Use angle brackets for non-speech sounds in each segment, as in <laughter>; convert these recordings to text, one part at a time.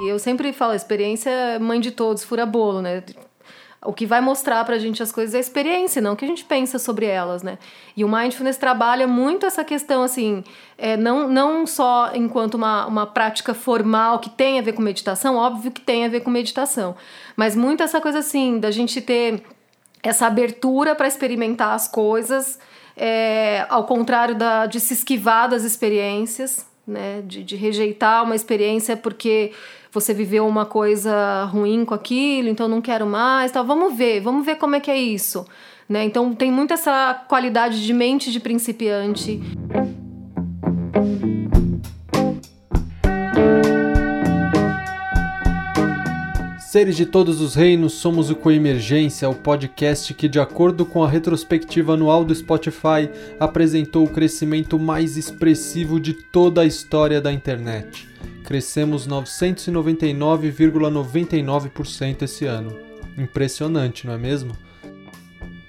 Eu sempre falo, experiência é mãe de todos, fura bolo, né? O que vai mostrar pra gente as coisas é a experiência, não o que a gente pensa sobre elas, né? E o Mindfulness trabalha muito essa questão, assim, é, não, não só enquanto uma, uma prática formal que tem a ver com meditação, óbvio que tem a ver com meditação, mas muito essa coisa, assim, da gente ter essa abertura para experimentar as coisas, é, ao contrário da, de se esquivar das experiências, né? De, de rejeitar uma experiência porque você viveu uma coisa ruim com aquilo, então não quero mais, tal. Vamos ver, vamos ver como é que é isso, né? Então tem muito essa qualidade de mente de principiante. Seres de todos os reinos, somos o Coemergência, o podcast que, de acordo com a retrospectiva anual do Spotify, apresentou o crescimento mais expressivo de toda a história da internet. Crescemos 999,99% esse ano. Impressionante, não é mesmo?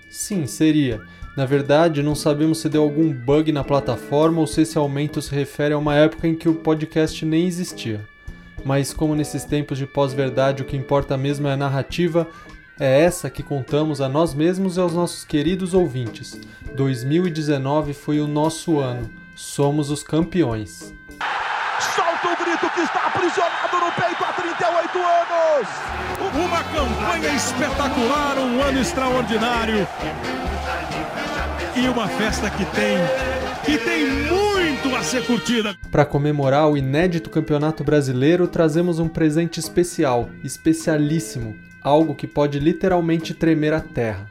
Sim, seria. Na verdade, não sabemos se deu algum bug na plataforma ou se esse aumento se refere a uma época em que o podcast nem existia mas como nesses tempos de pós-verdade o que importa mesmo é a narrativa, é essa que contamos a nós mesmos e aos nossos queridos ouvintes. 2019 foi o nosso ano. Somos os campeões. Solta o grito que está aprisionado no peito há 38 anos! Uma campanha espetacular, um ano extraordinário. E uma festa que tem que tem muito a ser curtida. Para comemorar o inédito Campeonato Brasileiro, trazemos um presente especial, especialíssimo, algo que pode literalmente tremer a terra.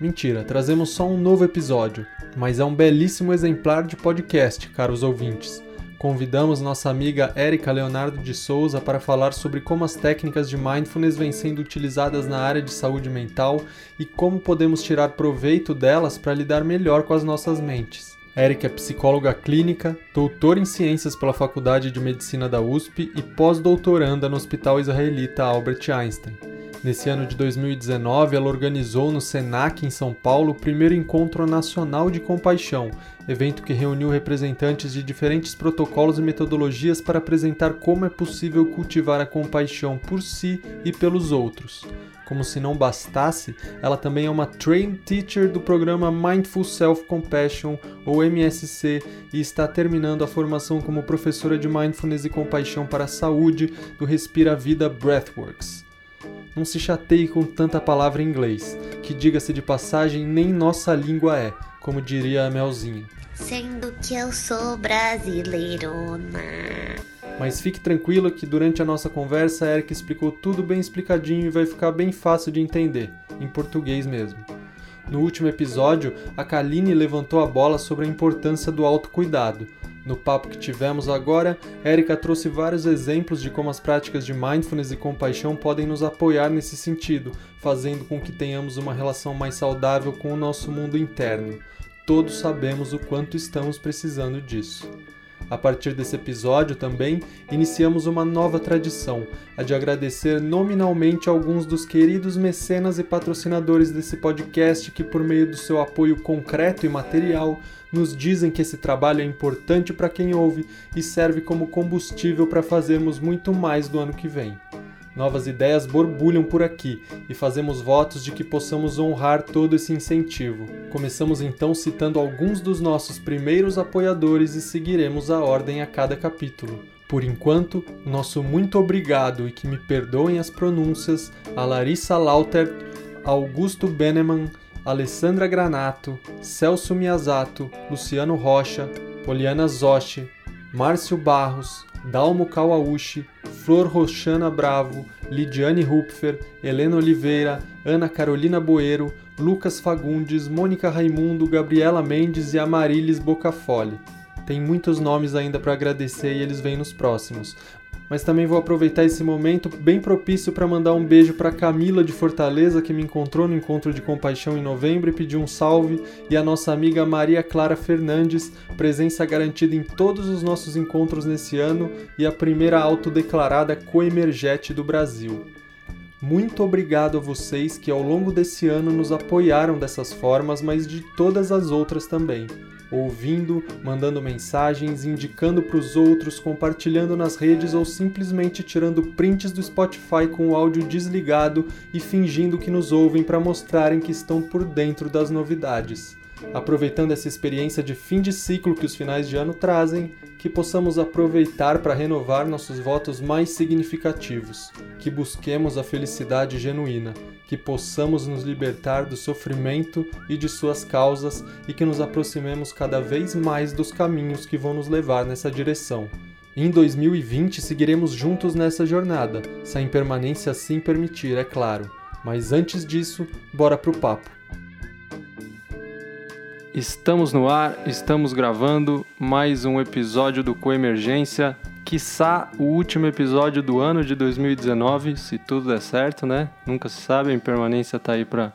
Mentira, trazemos só um novo episódio, mas é um belíssimo exemplar de podcast, caros ouvintes. Convidamos nossa amiga Érica Leonardo de Souza para falar sobre como as técnicas de mindfulness vêm sendo utilizadas na área de saúde mental e como podemos tirar proveito delas para lidar melhor com as nossas mentes. Eric é psicóloga clínica, doutora em ciências pela Faculdade de Medicina da USP e pós-doutoranda no Hospital Israelita Albert Einstein. Nesse ano de 2019, ela organizou no SENAC em São Paulo o primeiro Encontro Nacional de Compaixão, evento que reuniu representantes de diferentes protocolos e metodologias para apresentar como é possível cultivar a compaixão por si e pelos outros. Como se não bastasse, ela também é uma Trained Teacher do programa Mindful Self Compassion, ou MSC, e está terminando a formação como professora de Mindfulness e Compaixão para a Saúde do Respira Vida Breathworks. Não se chateie com tanta palavra em inglês, que diga-se de passagem nem nossa língua é, como diria a Melzinha. Sendo que eu sou brasileirona. Mas fique tranquila que durante a nossa conversa a Erika explicou tudo bem explicadinho e vai ficar bem fácil de entender, em português mesmo. No último episódio, a Kaline levantou a bola sobre a importância do autocuidado. No papo que tivemos agora, Erika trouxe vários exemplos de como as práticas de mindfulness e compaixão podem nos apoiar nesse sentido, fazendo com que tenhamos uma relação mais saudável com o nosso mundo interno. Todos sabemos o quanto estamos precisando disso. A partir desse episódio também iniciamos uma nova tradição, a de agradecer nominalmente alguns dos queridos mecenas e patrocinadores desse podcast que, por meio do seu apoio concreto e material, nos dizem que esse trabalho é importante para quem ouve e serve como combustível para fazermos muito mais do ano que vem. Novas ideias borbulham por aqui e fazemos votos de que possamos honrar todo esse incentivo. Começamos então citando alguns dos nossos primeiros apoiadores e seguiremos a ordem a cada capítulo. Por enquanto, nosso muito obrigado e que me perdoem as pronúncias a Larissa Lauter, Augusto Beneman, Alessandra Granato, Celso Miyazato, Luciano Rocha, Poliana Zoshi, Márcio Barros, Dalmo Kawauchi, Flor Roxana Bravo, Lidiane Rupfer, Helena Oliveira, Ana Carolina Boeiro, Lucas Fagundes, Mônica Raimundo, Gabriela Mendes e Amarilis Bocafole. Tem muitos nomes ainda para agradecer e eles vêm nos próximos mas também vou aproveitar esse momento bem propício para mandar um beijo para Camila de Fortaleza, que me encontrou no encontro de compaixão em novembro e pediu um salve, e a nossa amiga Maria Clara Fernandes, presença garantida em todos os nossos encontros nesse ano e a primeira autodeclarada coemergete do Brasil. Muito obrigado a vocês que ao longo desse ano nos apoiaram dessas formas, mas de todas as outras também. Ouvindo, mandando mensagens, indicando para os outros, compartilhando nas redes ou simplesmente tirando prints do Spotify com o áudio desligado e fingindo que nos ouvem para mostrarem que estão por dentro das novidades aproveitando essa experiência de fim de ciclo que os finais de ano trazem, que possamos aproveitar para renovar nossos votos mais significativos, que busquemos a felicidade genuína, que possamos nos libertar do sofrimento e de suas causas e que nos aproximemos cada vez mais dos caminhos que vão nos levar nessa direção. Em 2020 seguiremos juntos nessa jornada, se a impermanência assim permitir, é claro. Mas antes disso, bora pro papo. Estamos no ar, estamos gravando mais um episódio do Coemergência, quiçá o último episódio do ano de 2019, se tudo der certo, né? Nunca se sabe, a impermanência tá aí para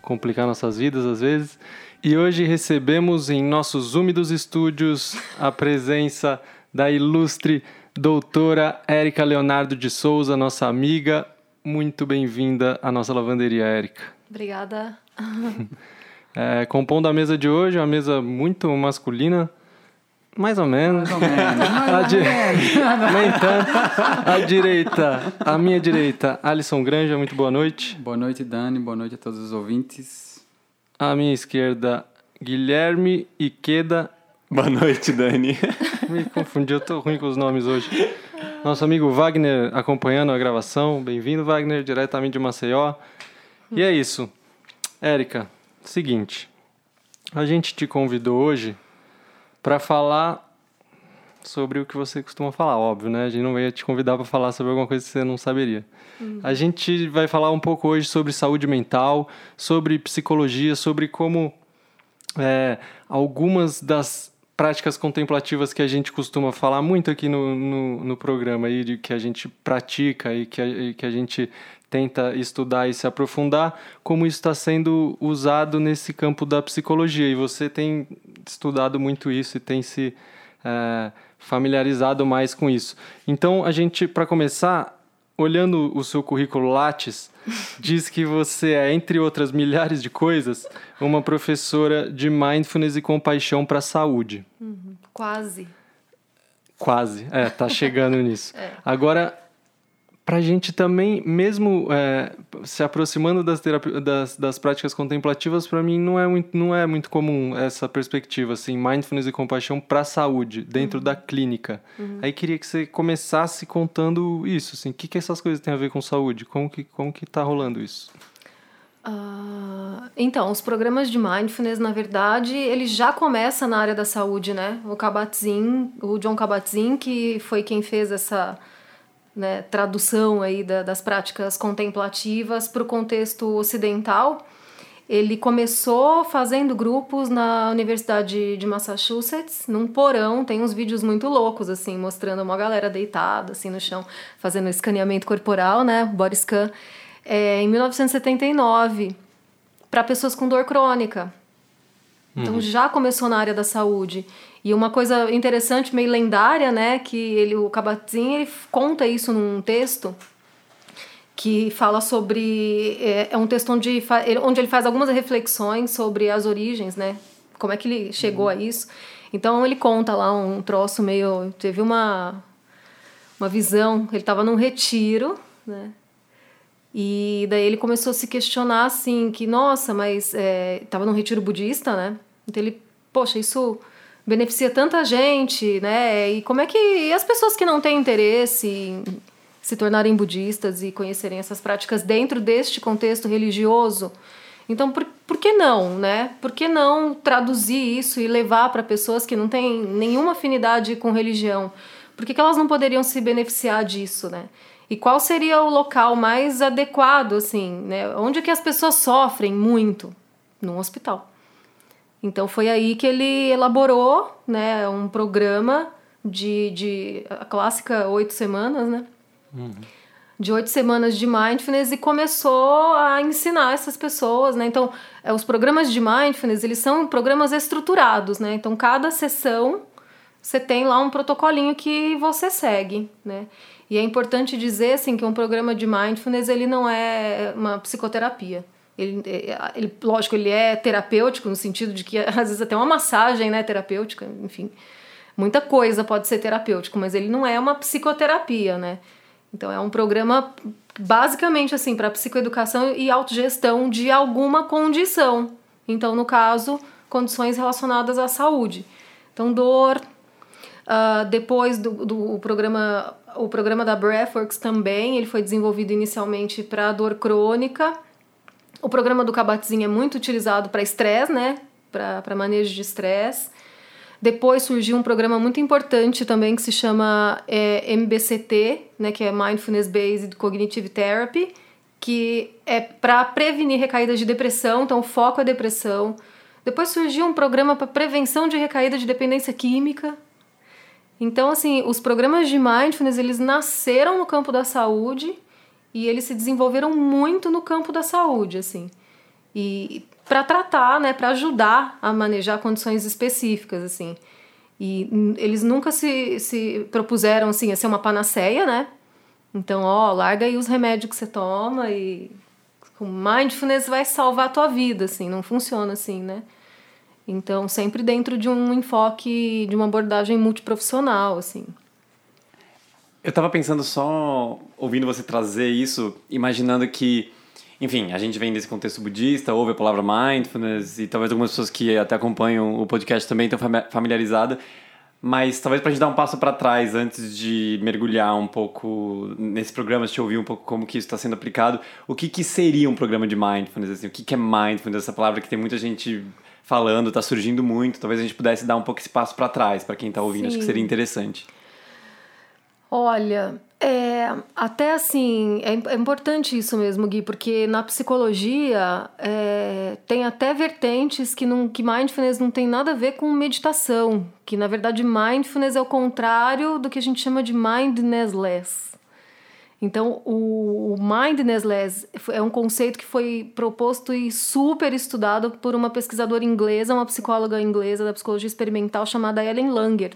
complicar nossas vidas às vezes. E hoje recebemos em nossos úmidos estúdios a presença da ilustre doutora Érica Leonardo de Souza, nossa amiga. Muito bem-vinda à nossa lavanderia, Érica. Obrigada. <laughs> É, compondo a mesa de hoje, uma mesa muito masculina, mais ou menos. Mais ou menos. <laughs> a di... <laughs> Nem tanto. A direita, a minha direita, Alisson Granja, muito boa noite. Boa noite, Dani. Boa noite a todos os ouvintes. À minha esquerda, Guilherme Iqueda. Boa noite, Dani. <laughs> Me confundi, eu tô ruim com os nomes hoje. Nosso amigo Wagner acompanhando a gravação. Bem-vindo, Wagner, diretamente de Maceió. E é isso. Érica, Seguinte, a gente te convidou hoje para falar sobre o que você costuma falar, óbvio, né? A gente não ia te convidar para falar sobre alguma coisa que você não saberia. Uhum. A gente vai falar um pouco hoje sobre saúde mental, sobre psicologia, sobre como é, algumas das práticas contemplativas que a gente costuma falar muito aqui no, no, no programa aí, de que a gente pratica e que a, e que a gente tenta estudar e se aprofundar, como isso está sendo usado nesse campo da psicologia. E você tem estudado muito isso e tem se é, familiarizado mais com isso. Então, a gente, para começar, olhando o seu currículo Lattes, <laughs> diz que você é, entre outras milhares de coisas, uma professora de mindfulness e compaixão para a saúde. Uhum, quase. Quase, é, tá chegando nisso. <laughs> É. Agora, para a gente também, mesmo é, se aproximando das, das, das práticas contemplativas, para mim não é, muito, não é muito comum essa perspectiva, assim, mindfulness e compaixão para a saúde, dentro uhum. da clínica. Uhum. Aí queria que você começasse contando isso, assim, o que, que essas coisas têm a ver com saúde? Como que, como que tá rolando isso? Uh, então, os programas de mindfulness, na verdade, ele já começa na área da saúde, né? O Kabat-Zinn, o John Kabat-Zinn, que foi quem fez essa né, tradução aí da, das práticas contemplativas para o contexto ocidental. Ele começou fazendo grupos na Universidade de Massachusetts, num porão. Tem uns vídeos muito loucos, assim, mostrando uma galera deitada, assim, no chão, fazendo escaneamento corporal, né, body scan, é, em 1979, para pessoas com dor crônica. Então uhum. já começou na área da saúde. E uma coisa interessante, meio lendária, né, que ele, o Kabat-Zinn, ele conta isso num texto que fala sobre é, é um texto onde, onde ele faz algumas reflexões sobre as origens, né, como é que ele chegou uhum. a isso. Então ele conta lá um troço meio teve uma uma visão, ele estava num retiro, né? E daí ele começou a se questionar assim, que nossa, mas estava é, num retiro budista, né? Então ele, poxa, isso beneficia tanta gente, né? E como é que e as pessoas que não têm interesse em se tornarem budistas e conhecerem essas práticas dentro deste contexto religioso? Então, por, por que não, né? Por que não traduzir isso e levar para pessoas que não têm nenhuma afinidade com religião? Por que, que elas não poderiam se beneficiar disso, né? E qual seria o local mais adequado, assim, né? Onde que as pessoas sofrem muito? Num hospital. Então foi aí que ele elaborou né, um programa de, de a clássica oito semanas, né? Uhum. De oito semanas de mindfulness e começou a ensinar essas pessoas, né? Então, é, os programas de mindfulness, eles são programas estruturados, né? Então, cada sessão você tem lá um protocolinho que você segue, né? E é importante dizer, assim, que um programa de mindfulness, ele não é uma psicoterapia. Ele, é, ele, lógico, ele é terapêutico no sentido de que <laughs> às vezes até uma massagem, né, terapêutica, enfim. Muita coisa pode ser terapêutico, mas ele não é uma psicoterapia, né? Então é um programa basicamente assim para psicoeducação e autogestão de alguma condição. Então, no caso, condições relacionadas à saúde. Então, dor. Uh, depois do, do programa, o programa da Breathworks também, ele foi desenvolvido inicialmente para dor crônica o programa do Kabat-Zinn é muito utilizado para estresse, né? Para manejo de estresse. Depois surgiu um programa muito importante também que se chama é, MBCT, né, que é Mindfulness Based Cognitive Therapy, que é para prevenir recaídas de depressão, então o foco é depressão. Depois surgiu um programa para prevenção de recaída de dependência química. Então, assim, os programas de mindfulness, eles nasceram no campo da saúde e eles se desenvolveram muito no campo da saúde, assim. E para tratar, né, para ajudar a manejar condições específicas, assim. E eles nunca se, se propuseram, assim, a ser uma panaceia, né? Então, ó, larga aí os remédios que você toma e o mindfulness vai salvar a tua vida, assim, não funciona assim, né? Então, sempre dentro de um enfoque, de uma abordagem multiprofissional, assim. Eu tava pensando só, ouvindo você trazer isso, imaginando que, enfim, a gente vem desse contexto budista, ouve a palavra mindfulness, e talvez algumas pessoas que até acompanham o podcast também estão familiarizadas, mas talvez para a gente dar um passo para trás antes de mergulhar um pouco nesse programa, se ouvir um pouco como que isso está sendo aplicado, o que, que seria um programa de mindfulness? Assim, o que, que é mindfulness? Essa palavra que tem muita gente falando, está surgindo muito. Talvez a gente pudesse dar um pouco esse passo para trás para quem está ouvindo. Sim. Acho que seria interessante. Olha, é, até assim, é, é, importante isso mesmo, Gui, porque na psicologia é, tem até vertentes que, não, que mindfulness não tem nada a ver com meditação, que na verdade mindfulness é o contrário do que a gente chama de mindfulnessless. Então, o, o mindfulnessless é um conceito que foi proposto e super estudado por uma pesquisadora inglesa, uma psicóloga inglesa da psicologia experimental chamada Ellen Langer.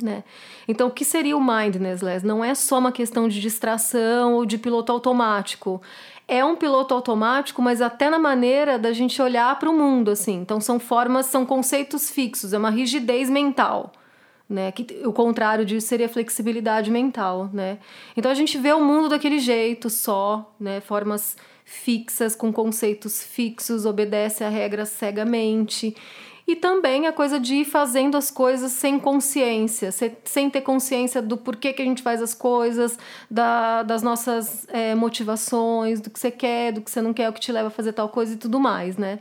Né? Então, o que seria o mindfulness? Não é só uma questão de distração ou de piloto automático. É um piloto automático, mas até na maneira da gente olhar para o mundo, assim. Então, são formas, são conceitos fixos, é uma rigidez mental. Né? Que, o contrário disso seria flexibilidade mental, né? Então a gente vê o mundo daquele jeito só, né? Formas fixas com conceitos fixos, obedece a regras cegamente. E também a coisa de ir fazendo as coisas sem consciência, sem ter consciência do porquê que a gente faz as coisas, da, das nossas é, motivações, do que você quer, do que você não quer, o que te leva a fazer tal coisa e tudo mais, né?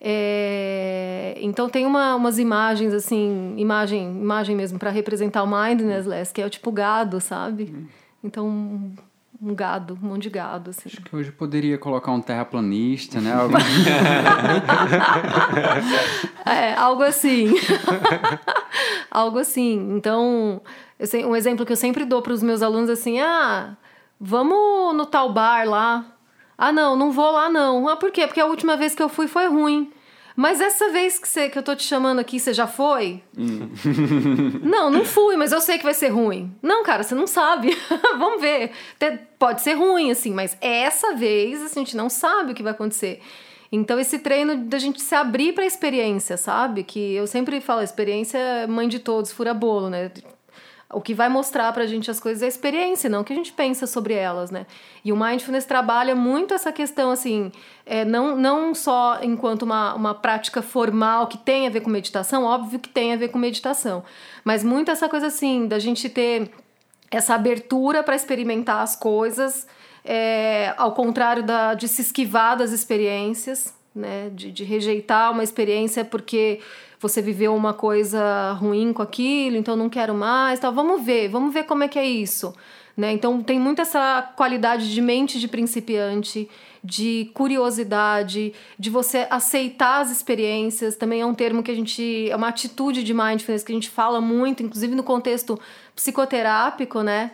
É, então tem uma, umas imagens assim, imagem, imagem mesmo para representar o mindfulness, que é o tipo gado, sabe? Hum. Então um gado, um monte de gado, assim. Acho que hoje poderia colocar um terraplanista, né? <laughs> Algo... <laughs> é, algo assim. <laughs> algo assim. Então, sei, um exemplo que eu sempre dou para os meus alunos assim, ah, vamos no tal bar lá. Ah, não, não vou lá não. Ah, por quê? Porque a última vez que eu fui foi ruim. Mas essa vez que, você, que eu tô te chamando aqui, você já foi? Hum. <laughs> não, não fui, mas eu sei que vai ser ruim. Não, cara, você não sabe. <laughs> Vamos ver. Pode ser ruim, assim, mas essa vez assim, a gente não sabe o que vai acontecer. Então, esse treino da gente se abrir para a experiência, sabe? Que eu sempre falo, experiência é mãe de todos, fura bolo, né? O que vai mostrar pra gente as coisas é a experiência, não o que a gente pensa sobre elas, né? E o Mindfulness trabalha muito essa questão, assim, é, não, não só enquanto uma, uma prática formal que tem a ver com meditação, óbvio que tem a ver com meditação, mas muito essa coisa, assim, da gente ter essa abertura para experimentar as coisas, é, ao contrário da, de se esquivar das experiências, né? De, de rejeitar uma experiência porque você viveu uma coisa ruim com aquilo, então não quero mais, tal. Vamos ver, vamos ver como é que é isso, né? Então tem muito essa qualidade de mente de principiante, de curiosidade, de você aceitar as experiências. Também é um termo que a gente é uma atitude de mindfulness que a gente fala muito, inclusive no contexto psicoterápico, né?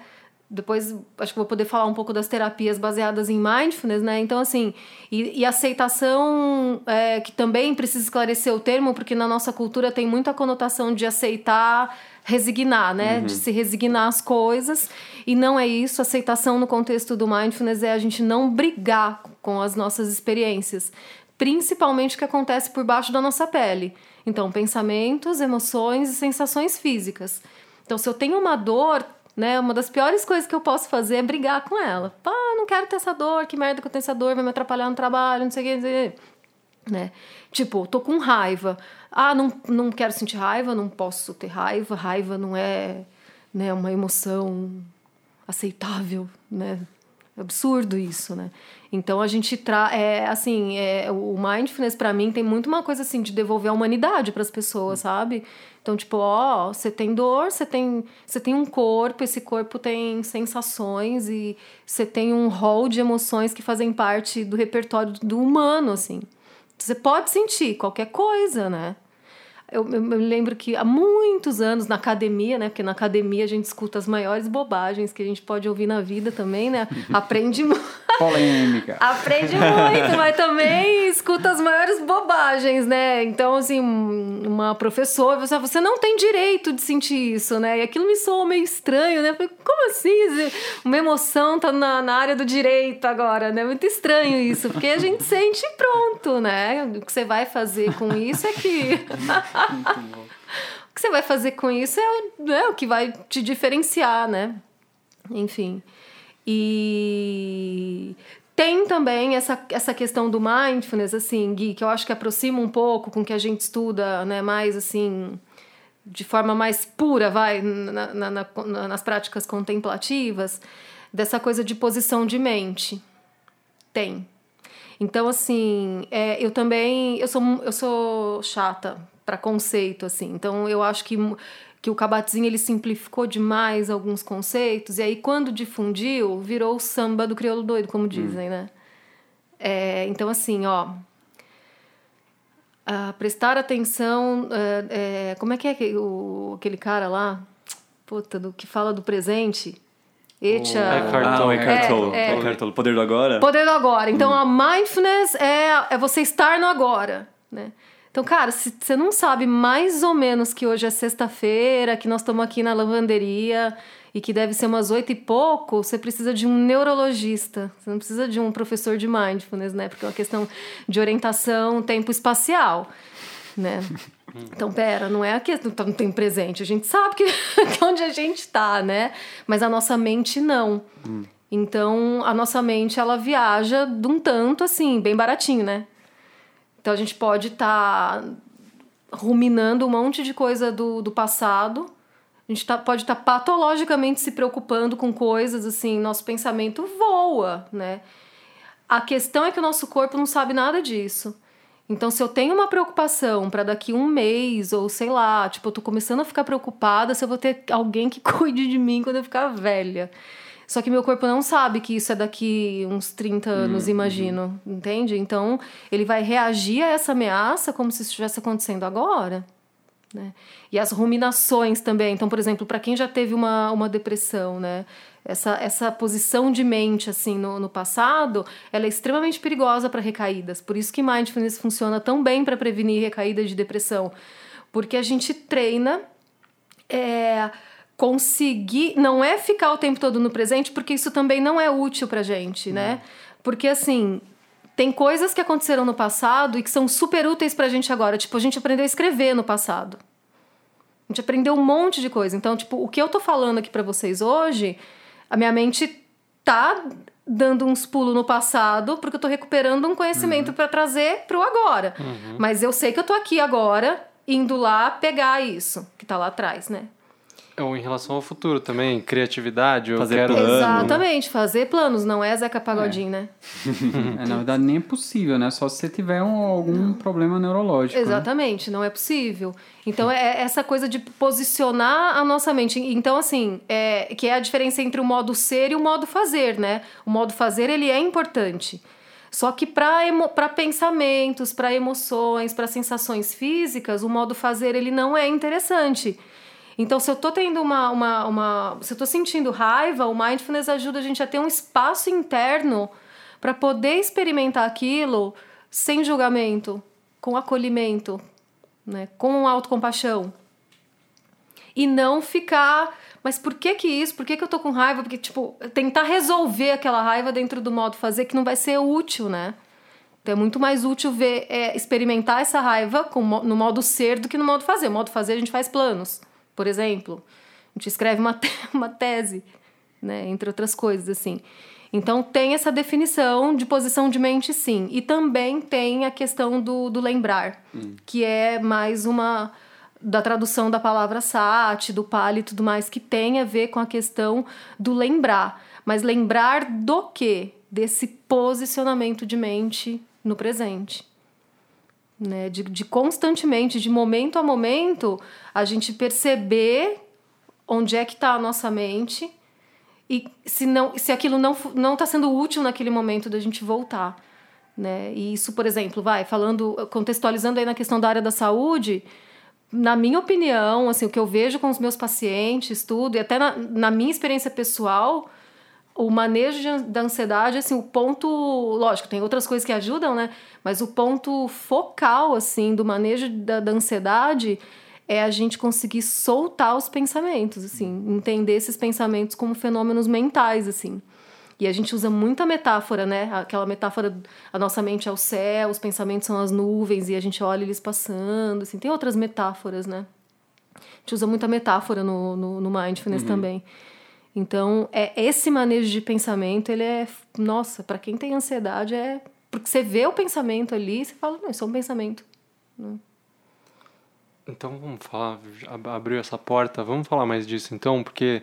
depois acho que vou poder falar um pouco das terapias baseadas em mindfulness, né? Então, assim, e, e aceitação, é, que também precisa esclarecer o termo, porque na nossa cultura tem muita conotação de aceitar, resignar, né? Uhum. De se resignar às coisas. E não é isso. Aceitação no contexto do mindfulness é a gente não brigar com as nossas experiências, principalmente o que acontece por baixo da nossa pele. Então, pensamentos, emoções e sensações físicas. Então, se eu tenho uma dor, né, uma das piores coisas que eu posso fazer é brigar com ela. Pá, não quero ter essa dor, que merda que eu tenho essa dor, vai me atrapalhar no trabalho, não sei o que. Né? Tipo, tô com raiva. Ah, não, não quero sentir raiva, não posso ter raiva. Raiva não é né, uma emoção aceitável, né? Absurdo isso, né? Então a gente tra é assim, é, o mindfulness para mim tem muito uma coisa assim de devolver a humanidade para as pessoas, sabe? Então, tipo, ó, você tem dor, você tem, você tem um corpo, esse corpo tem sensações e você tem um rol de emoções que fazem parte do repertório do humano, assim. Você pode sentir qualquer coisa, né? Eu, eu, me lembro que há muitos anos na academia, né? Porque na academia a gente escuta as maiores bobagens que a gente pode ouvir na vida também, né? <laughs> Aprende muito. <laughs> Polêmica. Aprende muito, mas também escuta as maiores bobagens, né? Então, assim, uma professora, você, você não tem direito de sentir isso, né? E aquilo me soou meio estranho, né? Falei, como assim? Uma emoção tá na, na área do direito agora, né? Muito estranho isso, porque a gente sente pronto, né? O que você vai fazer com isso é que. <laughs> <laughs> o que você vai fazer com isso é o, é o que vai te diferenciar, né? Enfim. E tem também essa, essa questão do mindfulness, assim, Gui, que eu acho que aproxima um pouco com o que a gente estuda, né? Mais, assim, de forma mais pura, vai, na, na, na, nas práticas contemplativas, dessa coisa de posição de mente. Tem. Então, assim, é, eu também, eu sou, eu sou chata para conceito, assim. Então, eu acho que que o Kabat-Zinn ele simplificou demais alguns conceitos, e aí quando difundiu, virou o samba do crioulo doido, como dizem, hum. né? É, então, assim, ó... Uh, prestar atenção... Uh, é, como é que é que, o, aquele cara lá? Puta, do, que fala do presente... Echa... Ah, o Eckhart Tolle. É, é, Poder do agora? Poder do agora. Então, hum. a mindfulness é, é você estar no agora, né? Então, cara, se você não sabe mais ou menos que hoje é sexta-feira, que nós estamos aqui na lavanderia e que deve ser umas oito e pouco, você precisa de um neurologista. Você não precisa de um professor de mindfulness, né? Porque é uma questão de orientação tempo espacial, né? Então, pera, não é a questão não tem presente. A gente sabe que, <laughs> que onde a gente está, né? Mas a nossa mente não. Hum. Então, a nossa mente, ela viaja de um tanto, assim, bem baratinho, né? Então a gente pode estar tá ruminando um monte de coisa do, do passado. A gente tá, pode estar tá patologicamente se preocupando com coisas assim, nosso pensamento voa, né? A questão é que o nosso corpo não sabe nada disso. Então, se eu tenho uma preocupação para daqui um mês, ou sei lá, tipo, eu tô começando a ficar preocupada se eu vou ter alguém que <laughs> cuide de mim quando eu ficar velha. Só que meu corpo não sabe que isso é daqui uns 30 anos, uhum. imagino, entende? Então, ele vai reagir a essa ameaça como se isso estivesse acontecendo agora. Né? E as ruminações também. Então, por exemplo, para quem já teve uma, uma depressão, né? Essa, essa posição de mente assim no, no passado, ela é extremamente perigosa para recaídas. Por isso que mindfulness funciona tão bem para prevenir recaídas de depressão. Porque a gente treina é, conseguir. Não é ficar o tempo todo no presente, porque isso também não é útil pra gente, né? Porque assim. Tem coisas que aconteceram no passado e que são super úteis pra gente agora. Tipo, a gente aprendeu a escrever no passado. A gente aprendeu um monte de coisa. Então, tipo, o que eu tô falando aqui para vocês hoje, a minha mente tá dando uns pulos no passado, porque eu tô recuperando um conhecimento uhum. para trazer pro agora. Uhum. Mas eu sei que eu tô aqui agora, indo lá pegar isso que tá lá atrás, né? Ou em relação ao futuro também, criatividade. Fazer quero... planos. Exatamente, fazer planos, não é Zeca Pagodinho, é. né? <laughs> é, na verdade, nem é possível, né? Só se você tiver um, algum não. problema neurológico. Né? Exatamente, né? não é possível. Então, é essa coisa de posicionar a nossa mente. Então, assim, é, que é a diferença entre o modo ser e o modo fazer, né? O modo fazer, ele é importante. Só que para emo pensamentos, para emoções, para sensações físicas, o modo fazer, ele não é interessante. Então, se eu tô tendo uma, uma, uma se eu tô sentindo raiva, o mindfulness ajuda a gente a ter um espaço interno para poder experimentar aquilo sem julgamento, com acolhimento, né, com autocompaixão. E não ficar mas por que que isso? Por que que eu tô com raiva? Porque, tipo, tentar resolver aquela raiva dentro do modo fazer que não vai ser útil, né? Então é muito mais útil ver, é, experimentar essa raiva com, no modo ser do que no modo fazer. No modo fazer a gente faz planos, por exemplo. A gente escreve uma, te- <laughs> uma tese, né? Entre outras coisas, assim. Então tem essa definição de posição de mente, sim. E também tem a questão do, do lembrar, que é mais uma da tradução da palavra sati, do pali e tudo mais, que tem a ver com a questão do lembrar. Mas lembrar do quê? Desse posicionamento de mente no presente. Né? De, de constantemente, de momento a momento, a gente perceber onde é que está a nossa mente e se, não, se aquilo não não está sendo útil naquele momento da gente voltar. Né? E isso, por exemplo, vai falando, contextualizando aí na questão da área da saúde, na minha opinião, assim, o que eu vejo com os meus pacientes, tudo, e até na, na minha experiência pessoal, o manejo da ansiedade, assim, o ponto, lógico, tem outras coisas que ajudam, né? Mas o ponto focal, assim, do manejo da, da ansiedade é a gente conseguir soltar os pensamentos, assim, entender esses pensamentos como fenômenos mentais, assim. E a gente usa muita metáfora, né? Aquela metáfora, a nossa mente é o céu, os pensamentos são as nuvens e a gente olha eles passando, assim. Tem outras metáforas, né? A gente usa muita metáfora no, no, no mindfulness também. Então, é esse manejo de pensamento, ele é, nossa, para quem tem ansiedade é porque você vê o pensamento ali, você fala, não, isso é um pensamento. Então vamos falar, ab- abriu essa porta, vamos falar mais disso então, porque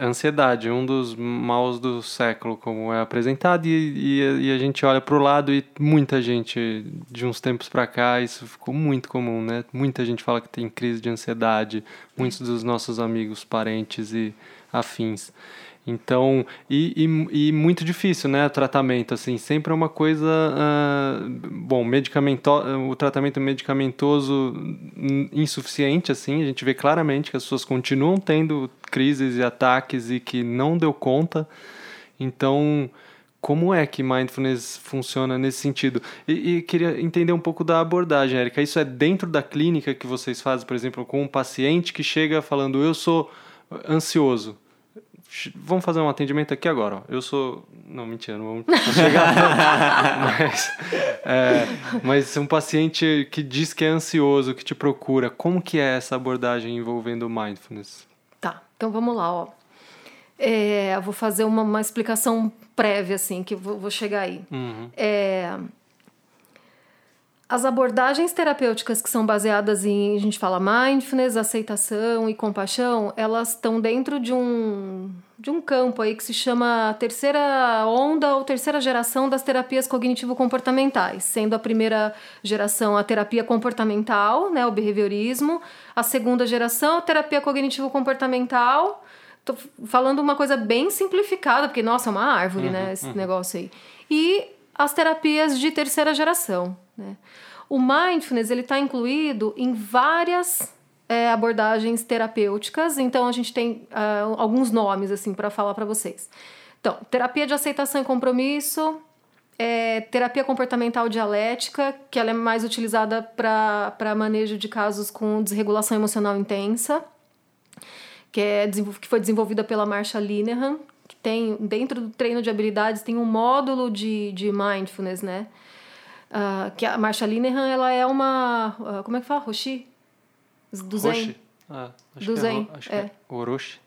ansiedade é um dos maus do século, como é apresentado, e, e, e a gente olha para o lado e muita gente, de uns tempos para cá, isso ficou muito comum, né? Muita gente fala que tem crise de ansiedade, muitos dos nossos amigos, parentes e afins. Então, e, e, e muito difícil, né? O tratamento, assim, sempre é uma coisa. ah, bom, medicamento, o tratamento medicamentoso insuficiente, assim, a gente vê claramente que as pessoas continuam tendo crises e ataques e que não deu conta. Então, como é que mindfulness funciona nesse sentido? E, e queria entender um pouco da abordagem, Érica. Isso é dentro da clínica que vocês fazem, por exemplo, com um paciente que chega falando: Eu sou ansioso. Vamos fazer um atendimento aqui agora. Ó. Eu sou. Não, mentira, não vamos <laughs> chegar mas, é, mas um paciente que diz que é ansioso, que te procura, como que é essa abordagem envolvendo mindfulness? Tá, então vamos lá, ó. É, eu vou fazer uma, uma explicação prévia, assim, que eu vou, vou chegar aí. É, as abordagens terapêuticas que são baseadas em, a gente fala mindfulness, aceitação e compaixão, elas estão dentro de um, de um campo aí que se chama terceira onda ou terceira geração das terapias cognitivo-comportamentais, sendo a primeira geração a terapia comportamental, né, o behaviorismo, a segunda geração a terapia cognitivo-comportamental, Tô falando uma coisa bem simplificada, porque, nossa, é uma árvore, né? Esse negócio aí. E as terapias de terceira geração, né? O mindfulness, ele está incluído em várias é, abordagens terapêuticas. Então, a gente tem ah, alguns nomes, assim, para falar para vocês. Então, terapia de aceitação e compromisso, é, terapia comportamental dialética, que ela é mais utilizada para manejo de casos com desregulação emocional intensa que, é, que foi desenvolvida pela Marsha Linehan, tem, dentro do treino de habilidades, tem um módulo de, de mindfulness, né? Ah, que a Marsha Linehan, ela é uma... ah, como é que fala? Roshi? Do Zen? Roshi? Ah, acho Do que Zen, é, acho que é. é Orochi.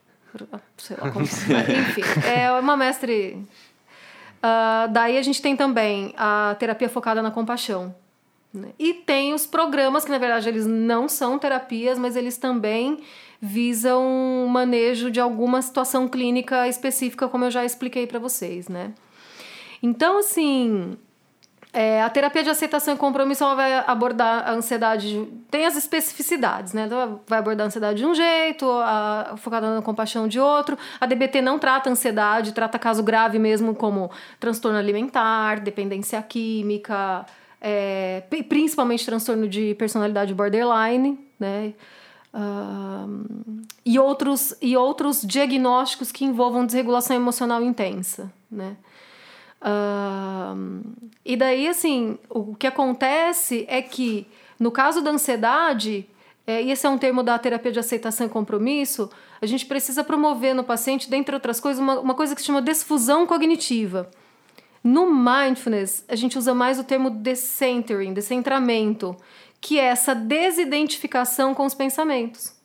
Sei lá como Enfim, é uma mestre. Ah, daí a gente tem também a terapia focada na compaixão. Né? E tem os programas que, na verdade, eles não são terapias, mas eles também visam o manejo de alguma situação clínica específica, como eu já expliquei para vocês, né? Então, assim, é, a terapia de aceitação e compromisso vai abordar a ansiedade. de- Tem as especificidades, né? Então, vai abordar a ansiedade de um jeito, a, focada na compaixão de outro. A DBT não trata ansiedade, trata caso grave mesmo, como transtorno alimentar, dependência química, é, pri- principalmente transtorno de personalidade borderline, né? Ahn, e, outros, e outros diagnósticos que envolvam desregulação emocional intensa, né? Ahn, e daí, assim, o que acontece é que, no caso da ansiedade, é, e esse é um termo da terapia de aceitação e compromisso, a gente precisa promover no paciente, dentre outras coisas, uma, uma coisa que se chama desfusão cognitiva. No mindfulness, a gente usa mais o termo decentering, descentramento, que é essa desidentificação com os pensamentos.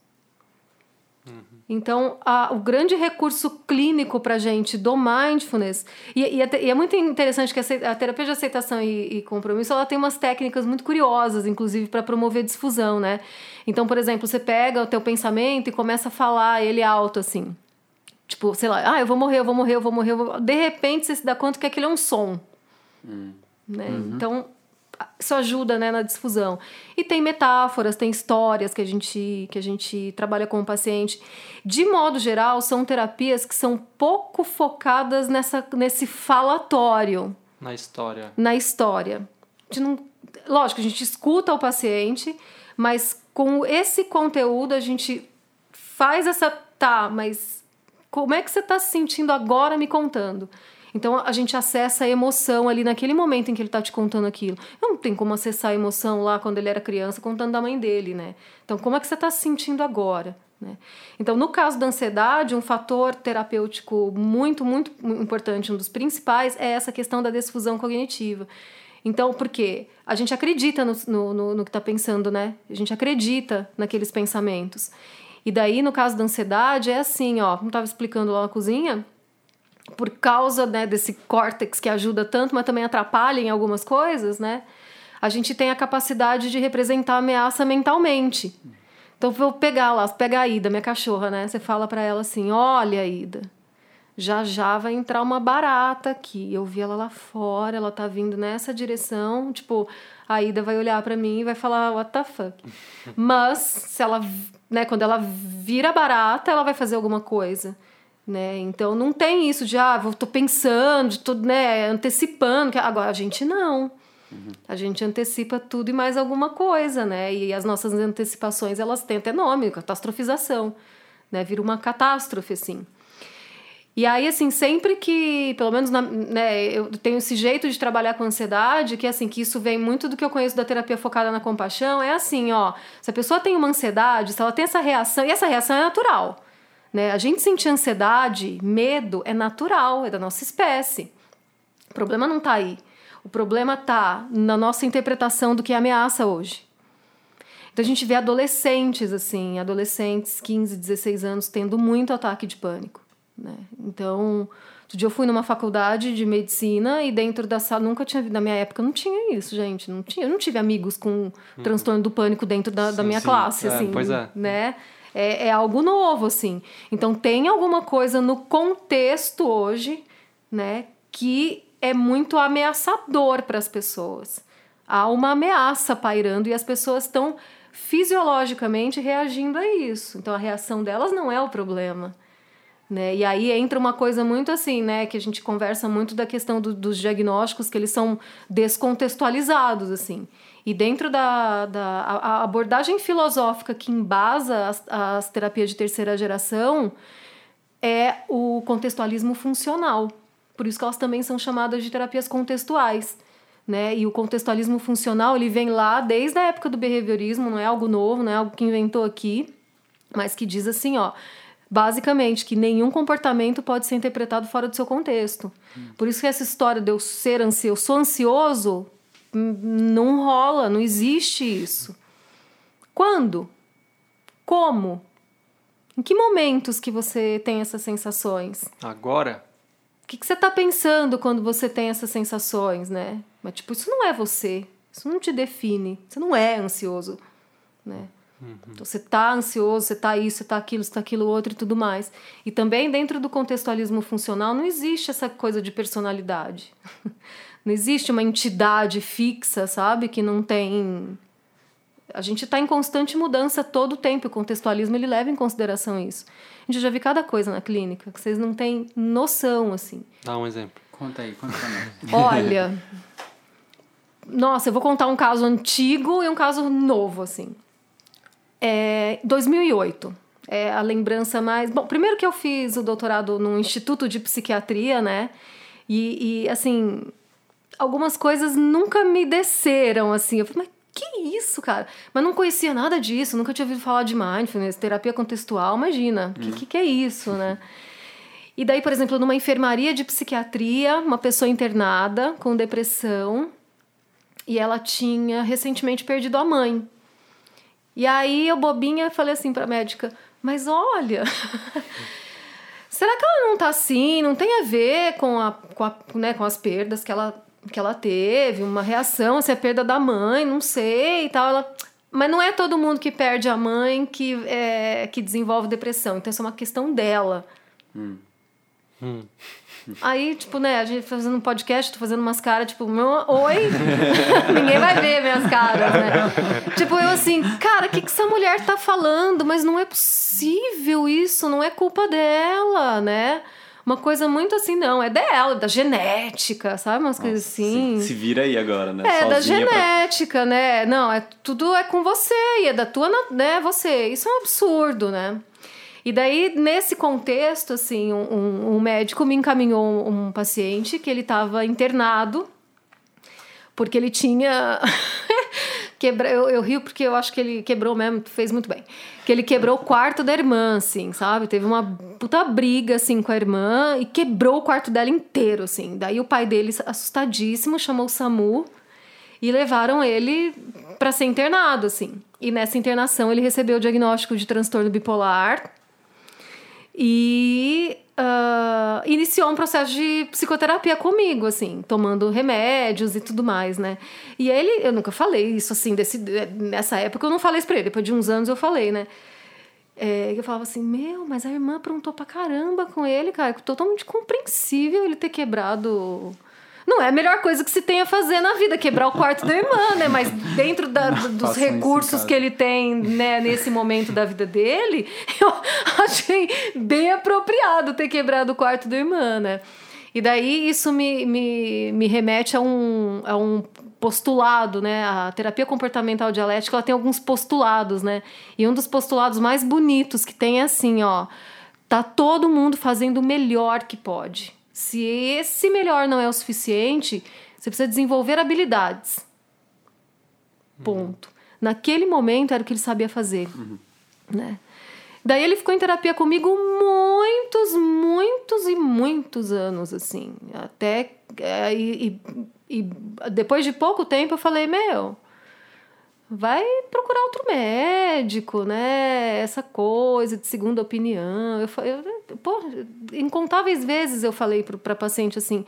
Então, a, o grande recurso clínico para gente do mindfulness, e, e, é, e, é, muito interessante que a, a terapia de aceitação e, e, compromisso ela tem umas técnicas muito curiosas, inclusive, para promover difusão, né? Então, por exemplo, você pega o teu pensamento e começa a falar ele alto, assim. Tipo, sei lá, ah, eu vou morrer, eu vou morrer, eu vou morrer. Eu vou... De repente, você se dá conta que aquilo é um som. Hum. Né? Uhum. Então, isso ajuda né, na difusão. E tem metáforas, tem histórias que a gente, que a gente trabalha com o paciente. De modo geral, são terapias que são pouco focadas nessa, nesse falatório. Na história. Na história. A não, lógico, a gente escuta o paciente, mas com esse conteúdo a gente faz essa. Tá, mas como é que você está se sentindo agora me contando? Então a gente acessa a emoção ali naquele momento em que ele está te contando aquilo. Não tem como acessar a emoção lá quando ele era criança contando da mãe dele, né? Então como é que você está se sentindo agora? Né? Então, no caso da ansiedade, um fator terapêutico muito, muito importante, um dos principais, é essa questão da desfusão cognitiva. Então, por quê? A gente acredita no, no, no, que está pensando, né? A gente acredita naqueles pensamentos. E daí, no caso da ansiedade, é assim, ó, como estava explicando lá na cozinha, por causa né, desse córtex que ajuda tanto, mas também atrapalha em algumas coisas, né? A gente tem a capacidade de representar a ameaça mentalmente. Então, vou pegar lá, pegar a Ida, minha cachorra, né? Você fala para ela assim: olha, Ida, já já vai entrar uma barata aqui. Eu vi ela lá fora, ela tá vindo nessa direção. Tipo, a Ida vai olhar para mim e vai falar, what the fuck. Mas, se ela, né, quando ela vira barata, ela vai fazer alguma coisa né? Então não tem isso de ah, tô pensando, tô, né, antecipando, agora a gente não. Uhum. A gente antecipa tudo e mais alguma coisa, né? E as nossas antecipações, elas têm até nome, catastrofização, né? Vira uma catástrofe assim. E aí, assim, sempre que, pelo menos, na, né, eu tenho esse jeito de trabalhar com ansiedade, que assim, que isso vem muito do que eu conheço da terapia focada na compaixão, é assim, ó, se a pessoa tem uma ansiedade, se ela tem essa reação, e essa reação é natural, né? A gente sentir ansiedade, medo, é natural, é da nossa espécie. O problema não está aí. O problema está na nossa interpretação do que é ameaça hoje. Então a gente vê adolescentes, assim, adolescentes, 15, 16 anos, tendo muito ataque de pânico. Né? Então, outro dia eu fui numa faculdade de medicina e dentro da sala, nunca tinha, na minha época não tinha isso, gente. Não tinha, eu não tive amigos com uhum. transtorno do pânico dentro da, sim, da minha sim. classe, é, assim. Pois é. Né? é, é algo novo, assim. Então tem alguma coisa no contexto hoje, né, que é muito ameaçador para as pessoas. Há uma ameaça pairando e as pessoas estão fisiologicamente reagindo a isso. Então a reação delas não é o problema. Né? E aí entra uma coisa muito assim, né, que a gente conversa muito da questão do, dos diagnósticos, que eles são descontextualizados, assim. E dentro da, da a abordagem filosófica que embasa as, as terapias de terceira geração é o contextualismo funcional. Por isso que elas também são chamadas de terapias contextuais. Né? E o contextualismo funcional ele vem lá desde a época do behaviorismo, não é algo novo, não é algo que inventou aqui, mas que diz assim, ó, basicamente que nenhum comportamento pode ser interpretado fora do seu contexto. Por isso que essa história de eu ser ansioso, eu sou ansioso, não rola, não existe isso. Quando? Como? Em que momentos que você tem essas sensações? Agora? O que, que você está pensando quando você tem essas sensações, né? Mas, tipo, isso não é você. Isso não te define. Você não é ansioso, né? Uhum. Então, você está ansioso, você está isso, você está aquilo, você está aquilo outro e tudo mais. E também dentro do contextualismo funcional não existe essa coisa de personalidade. <laughs> Não existe uma entidade fixa, sabe? Que não tem. A gente está em constante mudança todo o tempo. O contextualismo ele leva em consideração isso. A gente já vi cada coisa na clínica que vocês não têm noção, assim. Dá um exemplo. Conta aí, conta pra nós. <laughs> <laughs> Olha. Nossa, eu vou contar um caso antigo e um caso novo, assim. É 2008. É a lembrança mais. Bom, primeiro que eu fiz o doutorado no Instituto de Psiquiatria, né? E, e assim, algumas coisas nunca me desceram, assim. Eu falei, mas que isso, cara? Mas não conhecia nada disso, nunca tinha ouvido falar de mindfulness, terapia contextual, imagina. O que, que, que é isso, né? E daí, por exemplo, numa enfermaria de psiquiatria, uma pessoa internada com depressão, e ela tinha recentemente perdido a mãe. E aí eu bobinha falei assim para a médica: "Mas olha, <laughs> será que ela não tá assim? Não tem a ver com a, com, a, né, com as perdas que ela que ela teve, uma reação, se é perda da mãe, não sei e tal. Ela, mas não é todo mundo que perde a mãe que, é, que desenvolve depressão. Então, isso é uma questão dela. Hum. Hum. Aí, tipo, né, a gente fazendo um podcast, tô fazendo umas caras, tipo, meu, oi? <laughs> Ninguém vai ver minhas caras, né? tipo, eu assim, cara, o que, que essa mulher tá falando? Mas não é possível isso, não é culpa dela, né? Uma coisa muito assim, não, é dela, da genética, sabe? Umas Nossa, coisas assim. Se, se, vira aí agora, né? É, Sozinha da genética, pra... né? Não, é tudo é com você e é da tua, né? Você. Isso é um absurdo, né? E daí, nesse contexto, assim, um, um médico me encaminhou um, paciente que ele estava internado porque ele tinha. <laughs> Quebra... Eu, eu rio porque eu acho que ele quebrou mesmo, fez muito bem. Que ele quebrou o quarto da irmã, assim, sabe? Teve uma puta briga, assim, com a irmã e quebrou o quarto dela inteiro, assim. Daí o pai dele, assustadíssimo, chamou o SAMU e levaram ele para ser internado, assim. E nessa internação ele recebeu o diagnóstico de transtorno bipolar e uh, iniciou um processo de psicoterapia comigo, assim, tomando remédios e tudo mais, né? E ele, eu nunca falei isso assim, desse, nessa época eu não falei isso pra ele, depois de uns anos eu falei, né? É, eu falava assim, meu, mas a irmã aprontou pra caramba com ele, cara, totalmente compreensível ele ter quebrado não é a melhor coisa que se tem a fazer na vida, quebrar o quarto da irmã, né? Mas dentro da, dos recursos que ele tem, né, nesse momento da vida dele, <laughs> eu achei bem apropriado ter quebrado o quarto da irmã, né? E daí isso me, me, me remete a um, a um postulado, né? A terapia comportamental dialética ela tem alguns postulados, né? E um dos postulados mais bonitos que tem é assim, ó. Tá todo mundo fazendo o melhor que pode. Se esse melhor não é o suficiente, você precisa desenvolver habilidades. Ponto. Uhum. Naquele momento era o que ele sabia fazer. Uhum. Né? Daí ele ficou em terapia comigo muitos, muitos e muitos anos, assim. Até. É, e, e, e depois de pouco tempo eu falei: Meu, vai procurar outro médico, né? Essa coisa de segunda opinião. Eu, eu pô, incontáveis vezes eu falei para paciente assim.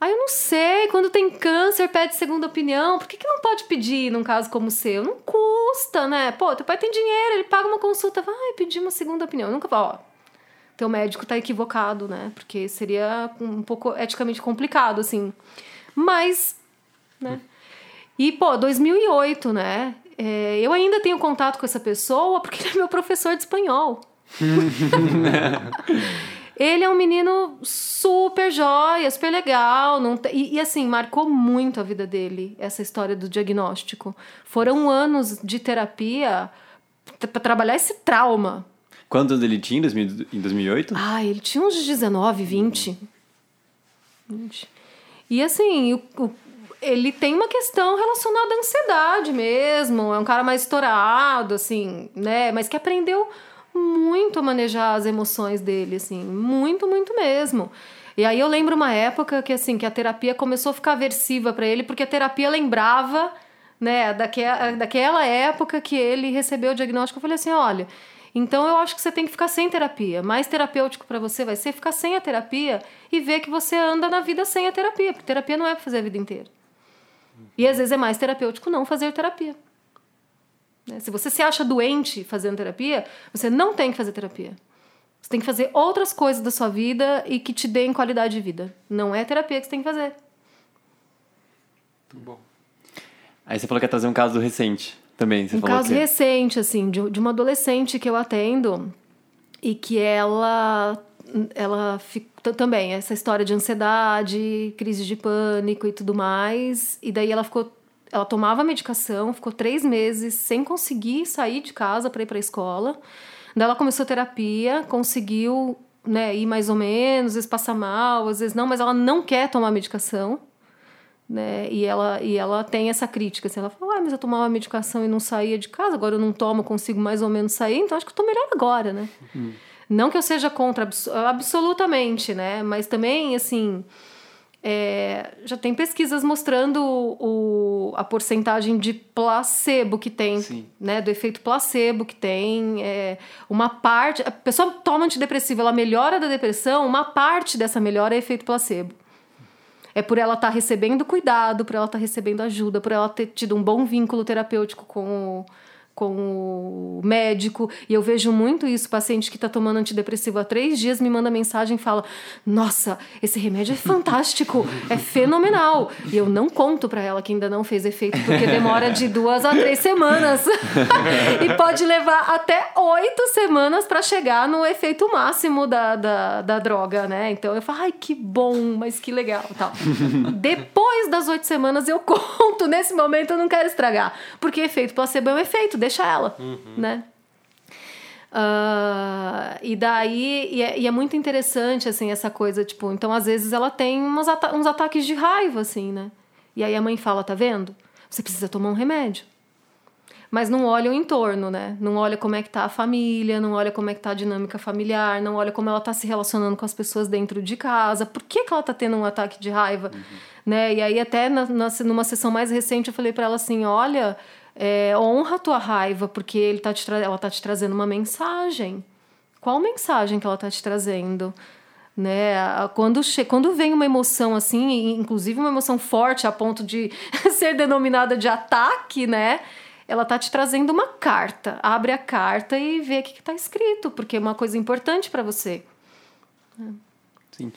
Ah, eu não sei, quando tem câncer pede segunda opinião, por que, que não pode pedir num caso como o seu? Não custa, né? Pô, teu pai tem dinheiro, ele paga uma consulta, vai pedir uma segunda opinião. Eu nunca ó, teu médico tá equivocado, né? Porque seria um pouco eticamente complicado, assim. Mas, né? E, pô, 2008, né? É, eu ainda tenho contato com essa pessoa porque ele é meu professor de espanhol. <laughs> ele é um menino super jóia, super legal. Não e, e, assim, marcou muito a vida dele, essa história do diagnóstico. Foram anos de terapia para trabalhar esse trauma. Quantos ele tinha em 2008? Ah, ele tinha uns 19, 20. 20. E assim, o, o ele tem uma questão relacionada à ansiedade mesmo. É um cara mais estourado, assim, né? Mas que aprendeu muito a manejar as emoções dele, assim. Muito, muito mesmo. E aí eu lembro uma época que, assim, que a terapia começou a ficar aversiva para ele, porque a terapia lembrava, né, daquela, época que ele recebeu o diagnóstico. Eu falei assim, olha... Então eu acho que você tem que ficar sem terapia. Mais terapêutico para você vai ser ficar sem a terapia e ver que você anda na vida sem a terapia, porque terapia não é para fazer a vida inteira. E às vezes é mais terapêutico não fazer terapia. Né? Se você se acha doente fazendo terapia, você não tem que fazer terapia. Você tem que fazer outras coisas da sua vida e que te deem qualidade de vida. Não é terapia que você tem que fazer. Muito bom. Aí você falou que ia trazer um caso recente também. Você um falou caso que... recente, assim, de, de uma adolescente que eu atendo e que ela ela também essa história de ansiedade, crise de pânico e tudo mais. E daí ela ficou, ela tomava medicação, ficou três meses sem conseguir sair de casa para ir para a escola. Daí ela começou terapia, conseguiu, né, ir mais ou menos, às vezes passa mal, às vezes não, mas ela não quer tomar medicação. Né? E, ela, e ela tem essa crítica. Assim, ela fala, ah, mas eu tomava medicação e não saía de casa, agora eu não tomo, consigo mais ou menos sair, então acho que eu tô melhor agora, né? Não que eu seja contra, abs- absolutamente, né? Mas também, assim, é, já tem pesquisas mostrando o, a porcentagem de placebo que tem, Sim. né? Do efeito placebo que tem. é, uma parte. A pessoa toma antidepressivo, ela melhora da depressão, uma parte dessa melhora é efeito placebo. É por ela estar recebendo cuidado, por ela estar recebendo ajuda, por ela ter tido um bom vínculo terapêutico com o, com o médico. E eu vejo muito isso. Paciente que está tomando antidepressivo há três dias me manda mensagem e fala: Nossa, esse remédio é fantástico, é fenomenal. E eu não conto para ela que ainda não fez efeito, porque demora de duas a três semanas. <laughs> e pode levar até oito semanas para chegar no efeito máximo da, da, da droga, né? Então eu falo, ai, que bom, mas que legal. Tal. Depois das oito semanas eu <laughs> conto, nesse momento eu não quero estragar. Porque efeito placebo é um efeito, deixa ela, né? Ah, e daí, e é, e é muito interessante, assim, essa coisa, tipo, então às vezes ela tem ata- uns ataques de raiva, assim, né? E aí a mãe fala, tá vendo? Você precisa tomar um remédio. Mas não olha o entorno, né? Não olha como é que tá a família, não olha como é que tá a dinâmica familiar, não olha como ela tá se relacionando com as pessoas dentro de casa. Por que, que ela tá tendo um ataque de raiva? Né? E aí até na, na- numa sessão mais recente eu falei para ela assim, olha, é, honra a tua raiva, porque ele tá te ela tá te trazendo uma mensagem. Qual mensagem que ela tá te trazendo? Né? Quando, quando vem uma emoção assim, inclusive uma emoção forte a ponto de <laughs> ser denominada de ataque, né? Ela tá te trazendo uma carta. Abre a carta e vê o que, que tá escrito, porque é uma coisa importante para você. Sim.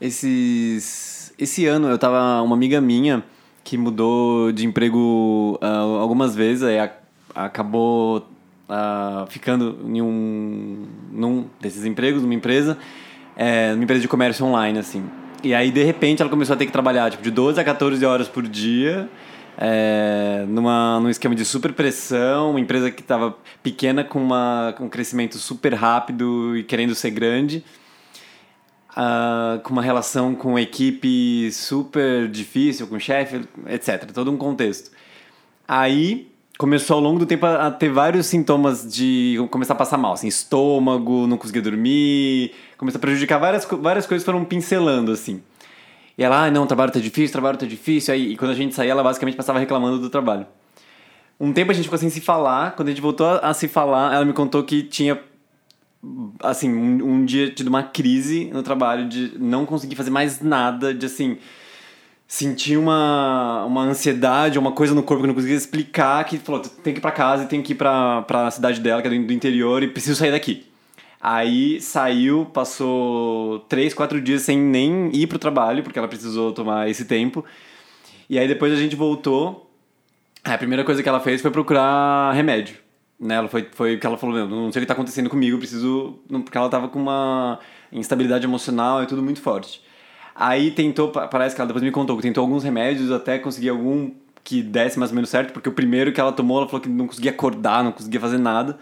Esses, esse ano eu tava uma amiga minha que mudou de emprego ah, algumas vezes, aí a- acabou ah, ficando em um num desses empregos, numa empresa, é, numa empresa de comércio online, assim. E aí, de repente, ela começou a ter que trabalhar tipo, de 12 a 14 horas por dia, é, numa, num esquema de super pressão, uma empresa que estava pequena com, uma, com um crescimento super rápido e querendo ser grande ah, com uma relação com equipe super difícil, com chefe, etc. Todo um contexto. Aí começou ao longo do tempo a ter vários sintomas de começar a passar mal, assim, estômago, não conseguia dormir, começou a prejudicar várias, várias coisas foram pincelando assim. E ela, ah, não, trabalho tá difícil, trabalho tá difícil. Aí, e quando a gente saía, ela basicamente passava reclamando do trabalho. Um tempo a gente ficou sem se falar. Quando a gente voltou a, a se falar, ela me contou que tinha assim, um, um dia tido uma crise no trabalho de não conseguir fazer mais nada, de assim, sentir uma, uma ansiedade, uma coisa no corpo que eu não conseguia explicar, que falou, tem que ir pra casa e tem que ir pra, pra cidade dela, que é do, interior, e preciso sair daqui. Aí saiu, passou três, quatro dias sem nem ir pro trabalho, porque ela precisou tomar esse tempo. E aí depois a gente voltou. A primeira coisa que ela fez foi procurar remédio. Né? Ela foi, foi que ela falou, "Meu, não sei o que tá acontecendo comigo, preciso... não- Porque ela tava com uma instabilidade emocional e tudo muito forte. Aí tentou, pa- parece que ela depois me contou, que tentou alguns remédios até conseguir algum que desse mais ou menos certo, porque o primeiro que ela tomou, ela falou que não conseguia acordar, não conseguia fazer nada.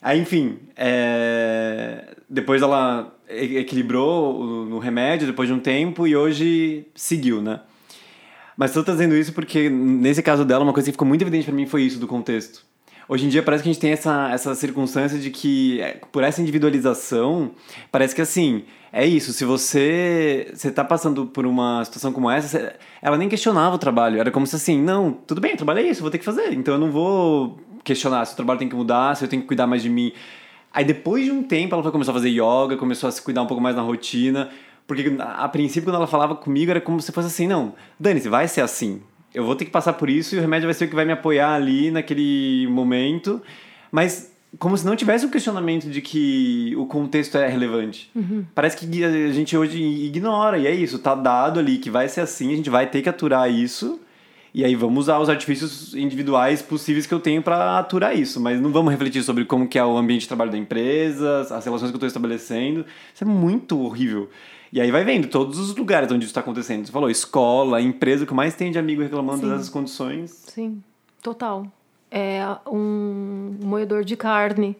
Aí, enfim, é, depois ela equilibrou no remédio depois de um tempo e hoje seguiu, né? Mas estou trazendo isso porque, nesse caso dela, uma coisa que ficou muito evidente para mim foi isso do contexto. Hoje em dia parece que a gente tem essa, essa circunstância de que, é, por essa individualização, parece que assim, é isso, se você você tá passando por uma situação como essa, você- ela nem questionava o trabalho, era como se assim, não, tudo bem, trabalho é isso, vou ter que fazer, então eu não vou questionar se o trabalho tem que mudar, se eu tenho que cuidar mais de mim. Aí depois de um tempo ela foi a fazer yoga, começou a se cuidar um pouco mais na rotina, porque a, a princípio quando ela falava comigo era como se fosse assim, não, Dani, vai ser assim. Eu vou ter que passar por isso e o remédio vai ser o que vai me apoiar ali naquele momento, mas como se não tivesse um questionamento de que o contexto é relevante. Parece que a gente hoje ignora, e é isso, tá dado ali que vai ser assim, a gente vai ter que aturar isso. E aí vamos usar os artifícios individuais possíveis que eu tenho para aturar isso, mas não vamos refletir sobre como que é o ambiente de trabalho da empresa, as relações que eu estou estabelecendo. Isso é muito horrível. E aí vai vendo todos os lugares onde isso está acontecendo. Você falou escola, empresa, que mais tem de amigo reclamando Sim. dessas condições. Sim, total. É um moedor de carne.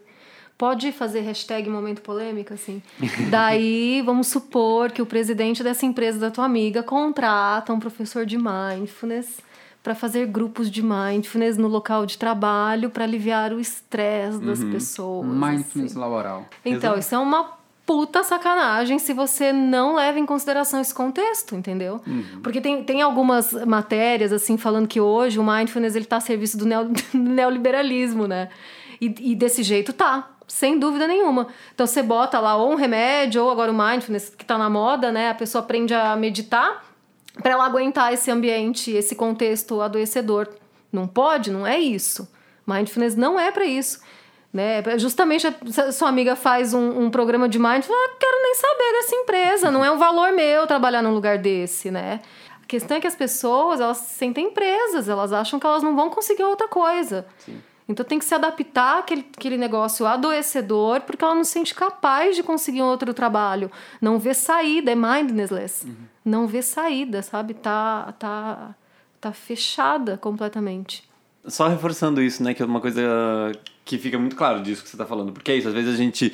pode fazer hashtag momento polêmica, assim? <laughs> Daí, vamos supor que o presidente dessa empresa da tua amiga contrata um professor de mindfulness para fazer grupos de mindfulness no local de trabalho para aliviar o estresse das pessoas. Mindfulness assim. laboral. Então, isso é uma puta sacanagem se você não leva em consideração esse contexto, entendeu? Porque tem, tem algumas matérias, assim, falando que hoje o mindfulness ele tá a serviço do neo- <laughs> do neoliberalismo, né? E, e desse jeito tá, sem dúvida nenhuma. Então você bota lá ou um remédio, ou agora o mindfulness, que tá na moda, né? A pessoa aprende a meditar para ela aguentar esse ambiente, esse contexto adoecedor. Não pode, não é isso. Mindfulness não é para isso. Né? Justamente a sua amiga faz um, um programa de mindfulness, ah, quero nem saber dessa empresa, não é um valor meu trabalhar num lugar desse, né? A questão é que as pessoas, elas se sentem presas, elas acham que elas não vão conseguir outra coisa. Então tem que se adaptar àquele, àquele negócio adoecedor, porque ela não se sente capaz de conseguir um outro trabalho. Não vê saída, é mindless. Não vê saída, sabe? Tá, tá, tá fechada completamente. Só reforçando isso, né? Que é uma coisa que fica muito claro disso que você está falando. Porque é isso, às vezes a gente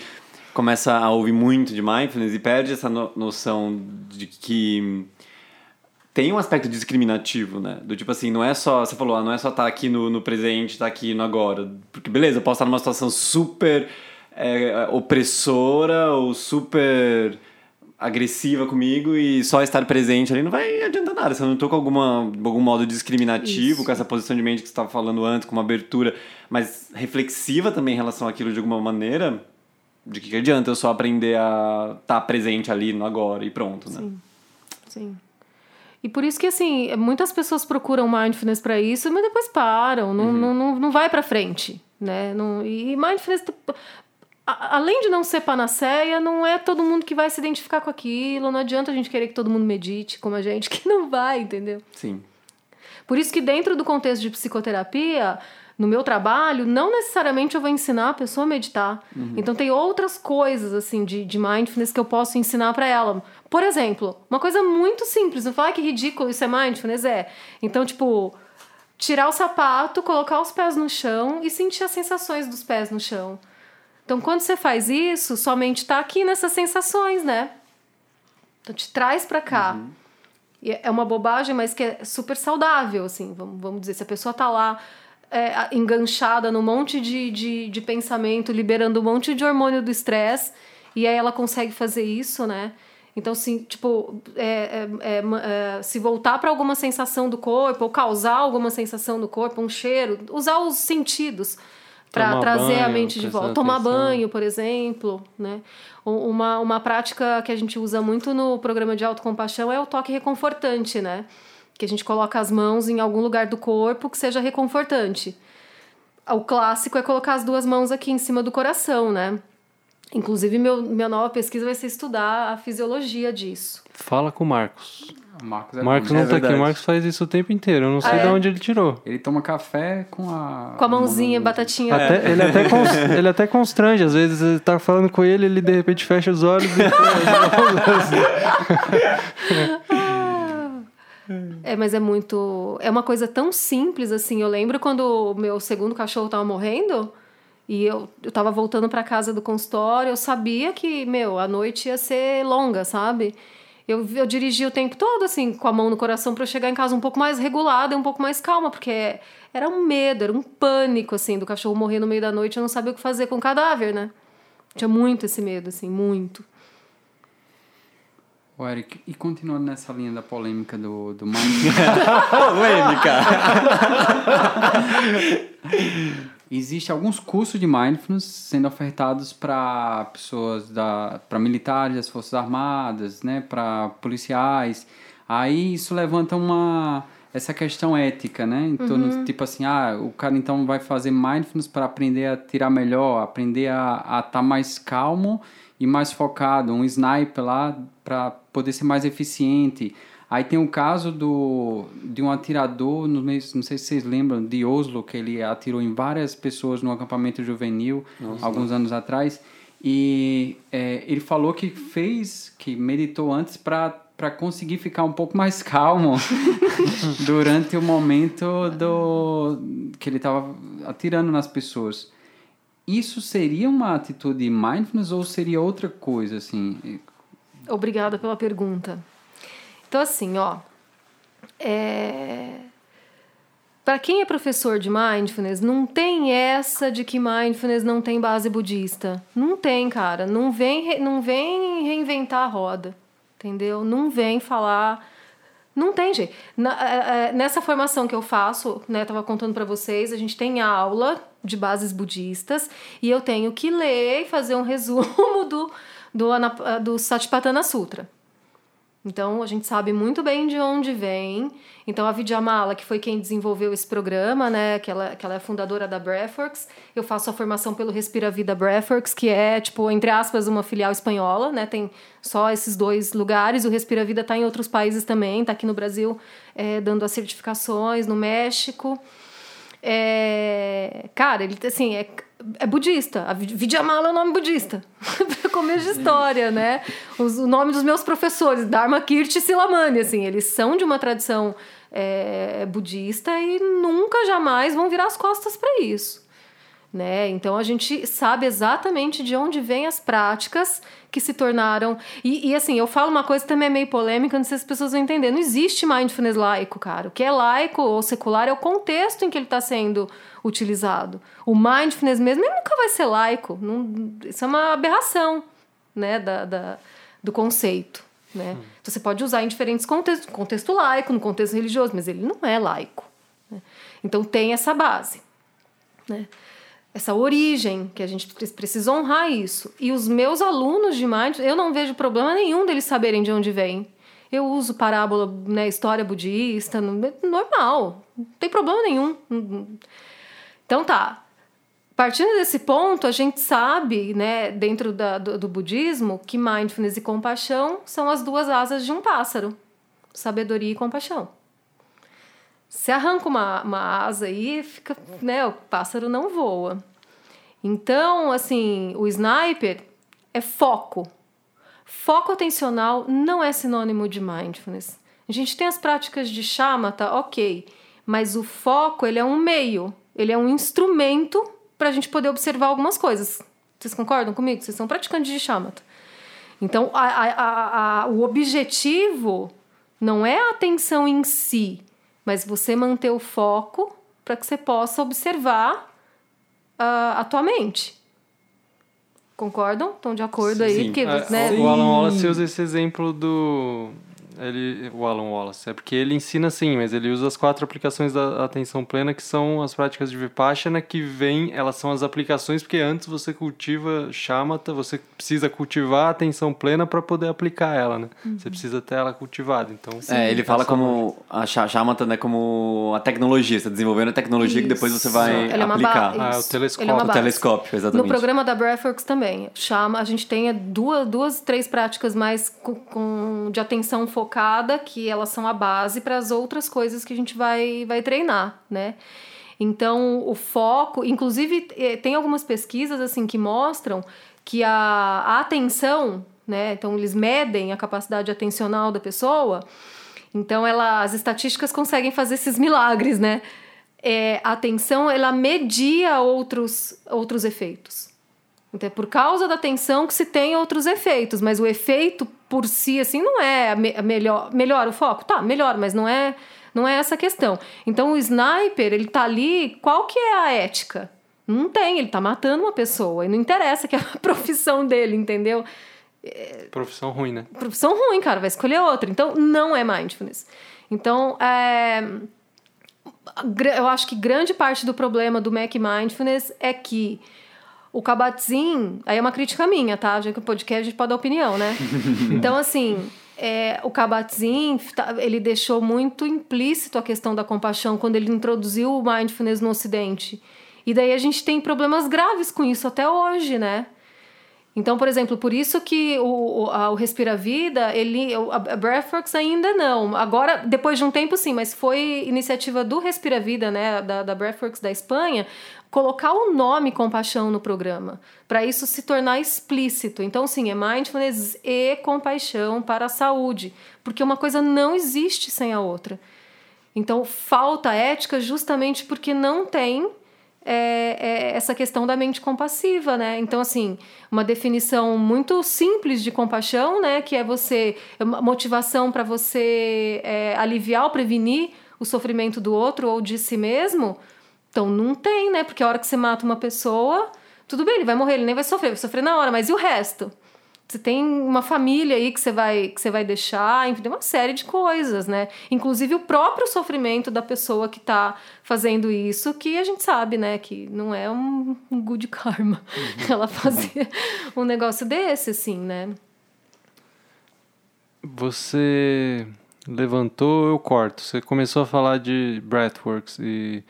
começa a ouvir muito de mindfulness e perde essa no- noção de que tem um aspecto discriminativo, né? Do tipo assim, não é só, você falou, ah, não é só estar aqui no, no presente, estar aqui no agora. Porque beleza, eu posso estar numa situação super é, opressora ou super agressiva comigo e só estar presente ali não vai adiantar nada. Se eu não tô com alguma, algum modo discriminativo, Isso. com essa posição de mente que você estava falando antes, com uma abertura, mas reflexiva também em relação àquilo de alguma maneira, de que, que adianta eu só aprender a estar presente ali no agora e pronto, né? Sim. E por isso que, assim, muitas pessoas procuram mindfulness para isso, mas depois param, não, não, não, não vai para frente, né? Não, e mindfulness, a- além de não ser panaceia, não é todo mundo que vai se identificar com aquilo, não adianta a gente querer que todo mundo medite como a gente, <laughs> que não vai, entendeu? Sim. Por isso que dentro do contexto de psicoterapia, no meu trabalho, não necessariamente eu vou ensinar a pessoa a meditar. Então tem outras coisas assim de, de mindfulness que eu posso ensinar para ela. Por exemplo, uma coisa muito simples, não falar que ridículo isso é mindfulness é. Então, tipo, tirar o sapato, colocar os pés no chão e sentir as sensações dos pés no chão. Então, quando você faz isso, sua mente tá aqui nessas sensações, né? Então te traz para cá. E é uma bobagem, mas que é super saudável, assim, vamos, vamos dizer. Se a pessoa tá lá é, enganchada num monte de, de, de pensamento, liberando um monte de hormônio do estresse, e aí ela consegue fazer isso, né? Então, assim, tipo, é, é, é, é, se voltar para alguma sensação do corpo, ou causar alguma sensação do corpo, um cheiro, usar os sentidos para trazer a banho, mente de volta. Tomar atenção. banho, por exemplo, né? Uma, uma prática que a gente usa muito no programa de autocompaixão é o toque reconfortante, né? Que a gente coloca as mãos em algum lugar do corpo que seja reconfortante. O clássico é colocar as duas mãos aqui em cima do coração, né? Inclusive, meu, minha nova pesquisa vai ser estudar a fisiologia disso. Fala com o Marcos. O Marcos é Marcos não É tá aqui, o verdade. Marcos faz isso o tempo inteiro. Eu não sei Ah, de é? onde ele tirou. Ele toma café com a... Com a mãozinha, mão- batatinha. Até- ele, até cons- ele até constrange, às vezes ele tá falando com ele, ele de repente fecha os olhos e <laughs> É, mas é muito. É uma coisa tão simples assim. Eu lembro quando o meu segundo cachorro tava morrendo e eu, eu tava voltando pra casa do consultório, eu sabia que, meu, a noite ia ser longa, sabe? Eu, eu dirigi o tempo todo, assim, com a mão no coração pra eu chegar em casa um pouco mais regulada e um pouco mais calma, porque era um medo, era um pânico, assim, do cachorro morrer no meio da noite e eu não sabia o que fazer com o cadáver, né? Tinha muito esse medo, assim, muito. Ô, Eric, e continuando nessa linha da polêmica do, do <laughs> mind, Polêmica! <laughs> Existem alguns cursos de mindfulness sendo ofertados para pessoas da para militares das forças armadas, né, para policiais. Aí isso levanta uma essa questão ética, né? Em torno tipo assim, ah, o cara então vai fazer mindfulness para aprender a tirar melhor, aprender a estar mais calmo e mais focado, um sniper lá para poder ser mais eficiente. Aí tem o caso do, de um atirador, no mês- não sei se vocês lembram, de Oslo, que ele atirou em várias pessoas no acampamento juvenil, alguns anos atrás. E é, ele falou que fez, que meditou antes para conseguir ficar um pouco mais calmo <laughs> durante o momento do que ele estava atirando nas pessoas. isso seria uma atitude mindfulness ou seria outra coisa, assim? Obrigada pela pergunta. Então, assim, ó. É... Para quem é professor de mindfulness, não tem essa de que mindfulness não tem base budista. Não tem, cara. Não vem, não vem reinventar a roda. Entendeu? Não vem falar. Não tem. Na, é, é, nessa formação que eu faço, né, tava contando para vocês, a gente tem aula de bases budistas e eu tenho que ler e fazer um <laughs> resumo do, do, do Satipatthana Sutra. Então a gente sabe muito bem de onde vem. Então a Vidyamala, que foi quem desenvolveu esse programa, né, que ela, que ela é fundadora da Breathworks, eu faço a formação pelo Respira Vida Breathworks, que é tipo entre aspas uma filial espanhola, né? Tem só esses dois lugares. O Respira Vida está em outros países também, está aqui no Brasil é, dando as certificações, no México. É, cara, ele assim é é budista. A Vidyamala é um nome budista. <laughs> Começo de história, né? Os, o nome dos meus professores, Dharma Kirti e Silamani, assim, eles são de uma tradição é, budista e nunca jamais vão virar as costas para isso. Né? Então a gente sabe exatamente de onde vêm as práticas que se tornaram. E, e, assim, eu falo uma coisa que também é meio polêmica, não sei se as pessoas vão entender. Não existe mindfulness laico, cara. O que é laico ou secular é o contexto em que ele está sendo utilizado. O mindfulness mesmo ele nunca vai ser laico. Não, isso é uma aberração né, da, da do conceito. Né? Hum. Então você pode usar em diferentes contextos, contexto laico, no contexto religioso, mas ele não é laico. Né? Então tem essa base. Né? essa origem, que a gente precisa honrar isso. E os meus alunos de mindfulness, eu não vejo problema nenhum deles saberem de onde vem. Eu uso parábola, né, história budista, normal, não tem problema nenhum. Então tá. Partindo desse ponto, a gente sabe, né, dentro da, do, do budismo, que mindfulness e compaixão são as duas asas de um pássaro: sabedoria e compaixão. Se arranca uma, uma asa aí, fica, né, o pássaro não voa. Então, assim, o sniper é foco. Foco atencional não é sinônimo de mindfulness. A gente tem as práticas de chamata, ok, mas o foco ele é um meio ele é um instrumento para a gente poder observar algumas coisas. Vocês concordam comigo? Vocês são praticantes de chamata. Então, a, a, a, o objetivo não é a atenção em si, mas você manter o foco para que você possa observar uh, a tua mente. Concordam? Estão de acordo aí? Sim. Que, é, né? O Alan Wallace usa esse exemplo do ele, o Alan Wallace. É porque ele ensina sim, mas ele usa as quatro aplicações da atenção plena, que são as práticas de Vipassana, que vem, elas são as aplicações, porque antes você cultiva chamata, você precisa cultivar a atenção plena para poder aplicar ela, né? Uhum. Você precisa ter ela cultivada. Então, sim, é, ele fala como a chamata, né, como a tecnologia, você tá desenvolvendo a tecnologia Isso. que depois você vai ela aplicar. É ah, é o telescópio. É o telescópio, exatamente. No programa da Breathworks também, chama, a gente tem duas, duas, três práticas mais com, com de atenção focada focada, que elas são a base para as outras coisas que a gente vai, vai treinar, né? Então, o foco, inclusive, eh, tem algumas pesquisas assim que mostram que a, a atenção, né? Então, eles medem a capacidade atencional da pessoa. Então, ela, as estatísticas conseguem fazer esses milagres, né? É, a atenção, ela media outros, outros efeitos. Então, é por causa da atenção que se tem outros efeitos, mas o efeito por si, assim, não é a, me melhor. Melhora o foco? Tá, melhor, mas não é, não é essa a questão. Então, o sniper, ele tá ali, qual que é a ética? Não tem, ele tá matando uma pessoa, e não interessa que é a <laughs> profissão dele, entendeu? É... Profissão ruim, né? Profissão ruim, cara, vai escolher outra. Então, não é mindfulness. Então, é eu acho que grande parte do problema do Mac Mindfulness é que o Kabat-Zinn, aí é uma crítica minha, tá? Já que o podcast a gente pode dar opinião, né? <laughs> então, assim, é, o Kabat-Zinn, tá, ele deixou muito implícito a questão da compaixão quando ele introduziu o mindfulness no Ocidente. E daí a gente tem problemas graves com isso até hoje, né? Então, por exemplo, por isso que o, a, o Respira Vida, ele, a Breathworks ainda não. Agora, depois de um tempo, sim, mas foi iniciativa do Respira Vida, né, da, da Breathworks da Espanha, colocar o nome compaixão no programa, para isso se tornar explícito. Então, sim, é mindfulness e compaixão para a saúde, porque uma coisa não existe sem a outra. Então, falta ética justamente porque não tem é, é essa questão da mente compassiva, né? Então, assim, uma definição muito simples de compaixão, né? Que é você, uma motivação para você é, aliviar ou prevenir o sofrimento do outro ou de si mesmo. Então, não tem, né? Porque a hora que você mata uma pessoa, tudo bem, ele vai morrer, ele nem vai sofrer, vai sofrer na hora, mas e o resto? Você tem uma família aí que você vai que você vai deixar, enfim, tem uma série de coisas, né? Inclusive o próprio sofrimento da pessoa que está fazendo isso, que a gente sabe, né, que não é um, um good karma. Uhum. <laughs> Ela fazer um negócio desse, assim, né? Você levantou, eu corto. Você começou a falar de breathworks e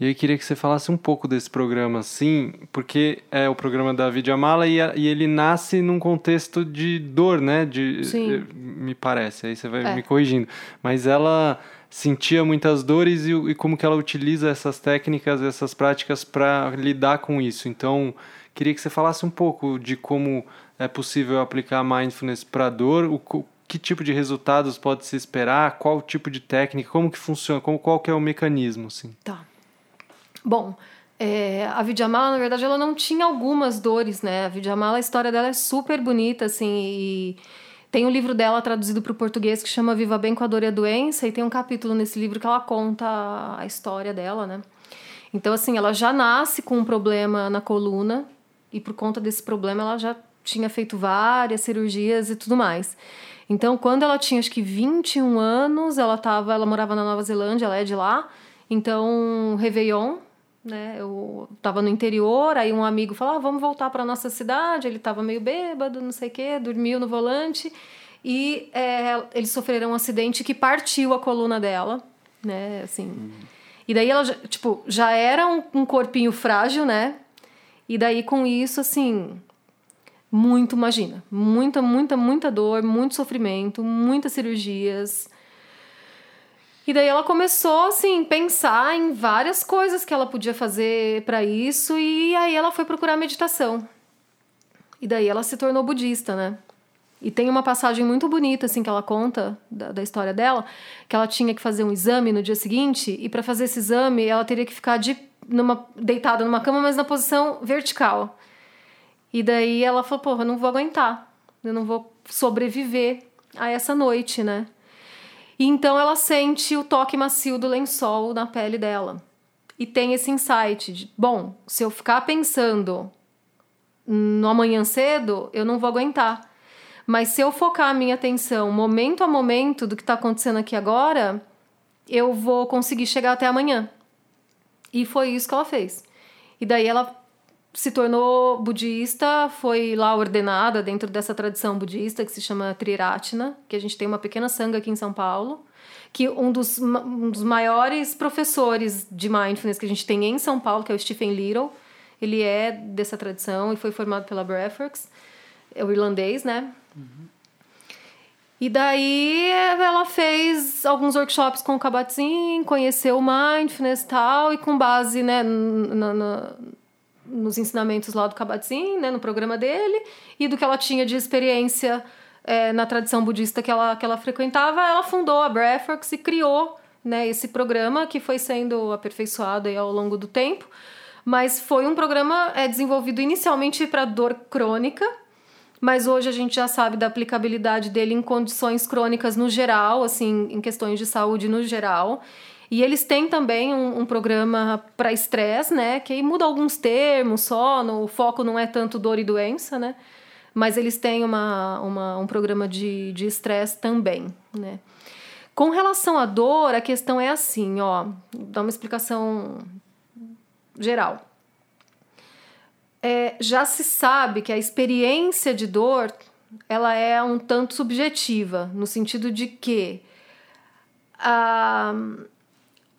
e eu queria que você falasse um pouco desse programa, sim, porque é o programa da Videamala e, e ele nasce num contexto de dor, né? De, sim. Eh, me parece, aí você vai É. me corrigindo. Mas ela sentia muitas dores e, e como que ela utiliza essas técnicas, essas práticas para lidar com isso. Então, queria que você falasse um pouco de como é possível aplicar mindfulness para dor, o, que tipo de resultados pode se esperar, qual tipo de técnica, como que funciona, como, qual que é o mecanismo, assim. Tá. Bom, é, a Vidyamala, na verdade, ela não tinha algumas dores, né? A Vidyamala, a história dela é super bonita, assim, e tem um livro dela traduzido para o português que chama Viva Bem com a Dor e a Doença, e tem um capítulo nesse livro que ela conta a história dela, né? Então, assim, ela já nasce com um problema na coluna, e por conta desse problema ela já tinha feito várias cirurgias e tudo mais. Então, quando ela tinha acho que 21 anos, ela tava, ela morava na Nova Zelândia, ela é de lá. Então, Réveillon, né? Eu tava no interior, aí um amigo falou: ah, "Vamos voltar para nossa cidade". Ele tava meio bêbado, não sei o quê, dormiu no volante e é, eles sofreram um acidente que partiu a coluna dela, né? Assim. E daí ela, tipo, já era um, um corpinho frágil, né? E daí com isso, assim, muito, imagina, muita, muita, muita dor, muito sofrimento, muitas cirurgias. E daí ela começou, assim, pensar em várias coisas que ela podia fazer para isso, e aí ela foi procurar meditação. E daí ela se tornou budista, né? E tem uma passagem muito bonita, assim, que ela conta da, da história dela, que ela tinha que fazer um exame no dia seguinte, e para fazer esse exame ela teria que ficar de, numa, deitada numa cama, mas na posição vertical. E daí ela falou, porra, eu não vou aguentar, eu não vou sobreviver a essa noite, né? E então ela sente o toque macio do lençol na pele dela. E tem esse insight de, bom, se eu ficar pensando no amanhã cedo, eu não vou aguentar. Mas se eu focar a minha atenção momento a momento do que está acontecendo aqui agora, eu vou conseguir chegar até amanhã. E foi isso que ela fez. E daí ela se tornou budista, foi lá ordenada dentro dessa tradição budista que se chama Triratna, que a gente tem uma pequena sanga aqui em São Paulo, que um dos, um dos maiores professores de mindfulness que a gente tem em São Paulo, que é o Stephen Little, ele é dessa tradição e foi formado pela Breathworks, é o irlandês, né? E daí ela fez alguns workshops com o Kabat-Zinn, conheceu o mindfulness e tal, e com base né, na, na- nos ensinamentos lá do Kabat-Zinn, né, no programa dele, e do que ela tinha de experiência é, na tradição budista que ela, que ela frequentava, ela fundou a Breathworks e criou né, esse programa que foi sendo aperfeiçoado ao longo do tempo. Mas foi um programa é, desenvolvido inicialmente para dor crônica, mas hoje a gente já sabe da aplicabilidade dele em condições crônicas no geral, assim, em questões de saúde no geral. E eles têm também um, um programa para estresse, né? Que muda alguns termos só, no, o foco não é tanto dor e doença, né? Mas eles têm uma, uma, um programa de estresse também, né? Com relação à dor, a questão é assim, ó, dar uma explicação geral. É, já se sabe que a experiência de dor ela é um tanto subjetiva, no sentido de que a,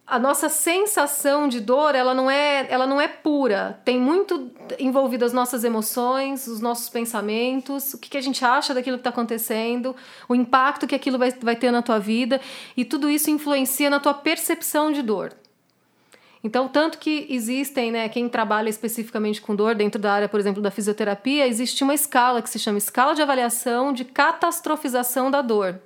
a nossa sensação de dor ela não é ela não é pura tem muito envolvido as nossas emoções os nossos pensamentos o que, que a gente acha daquilo que está acontecendo o impacto que aquilo vai, vai ter na tua vida e tudo isso influencia na tua percepção de dor então, tanto que existem, né, quem trabalha especificamente com dor, dentro da área, por exemplo, da fisioterapia, existe uma escala que se chama escala de avaliação de catastrofização da dor.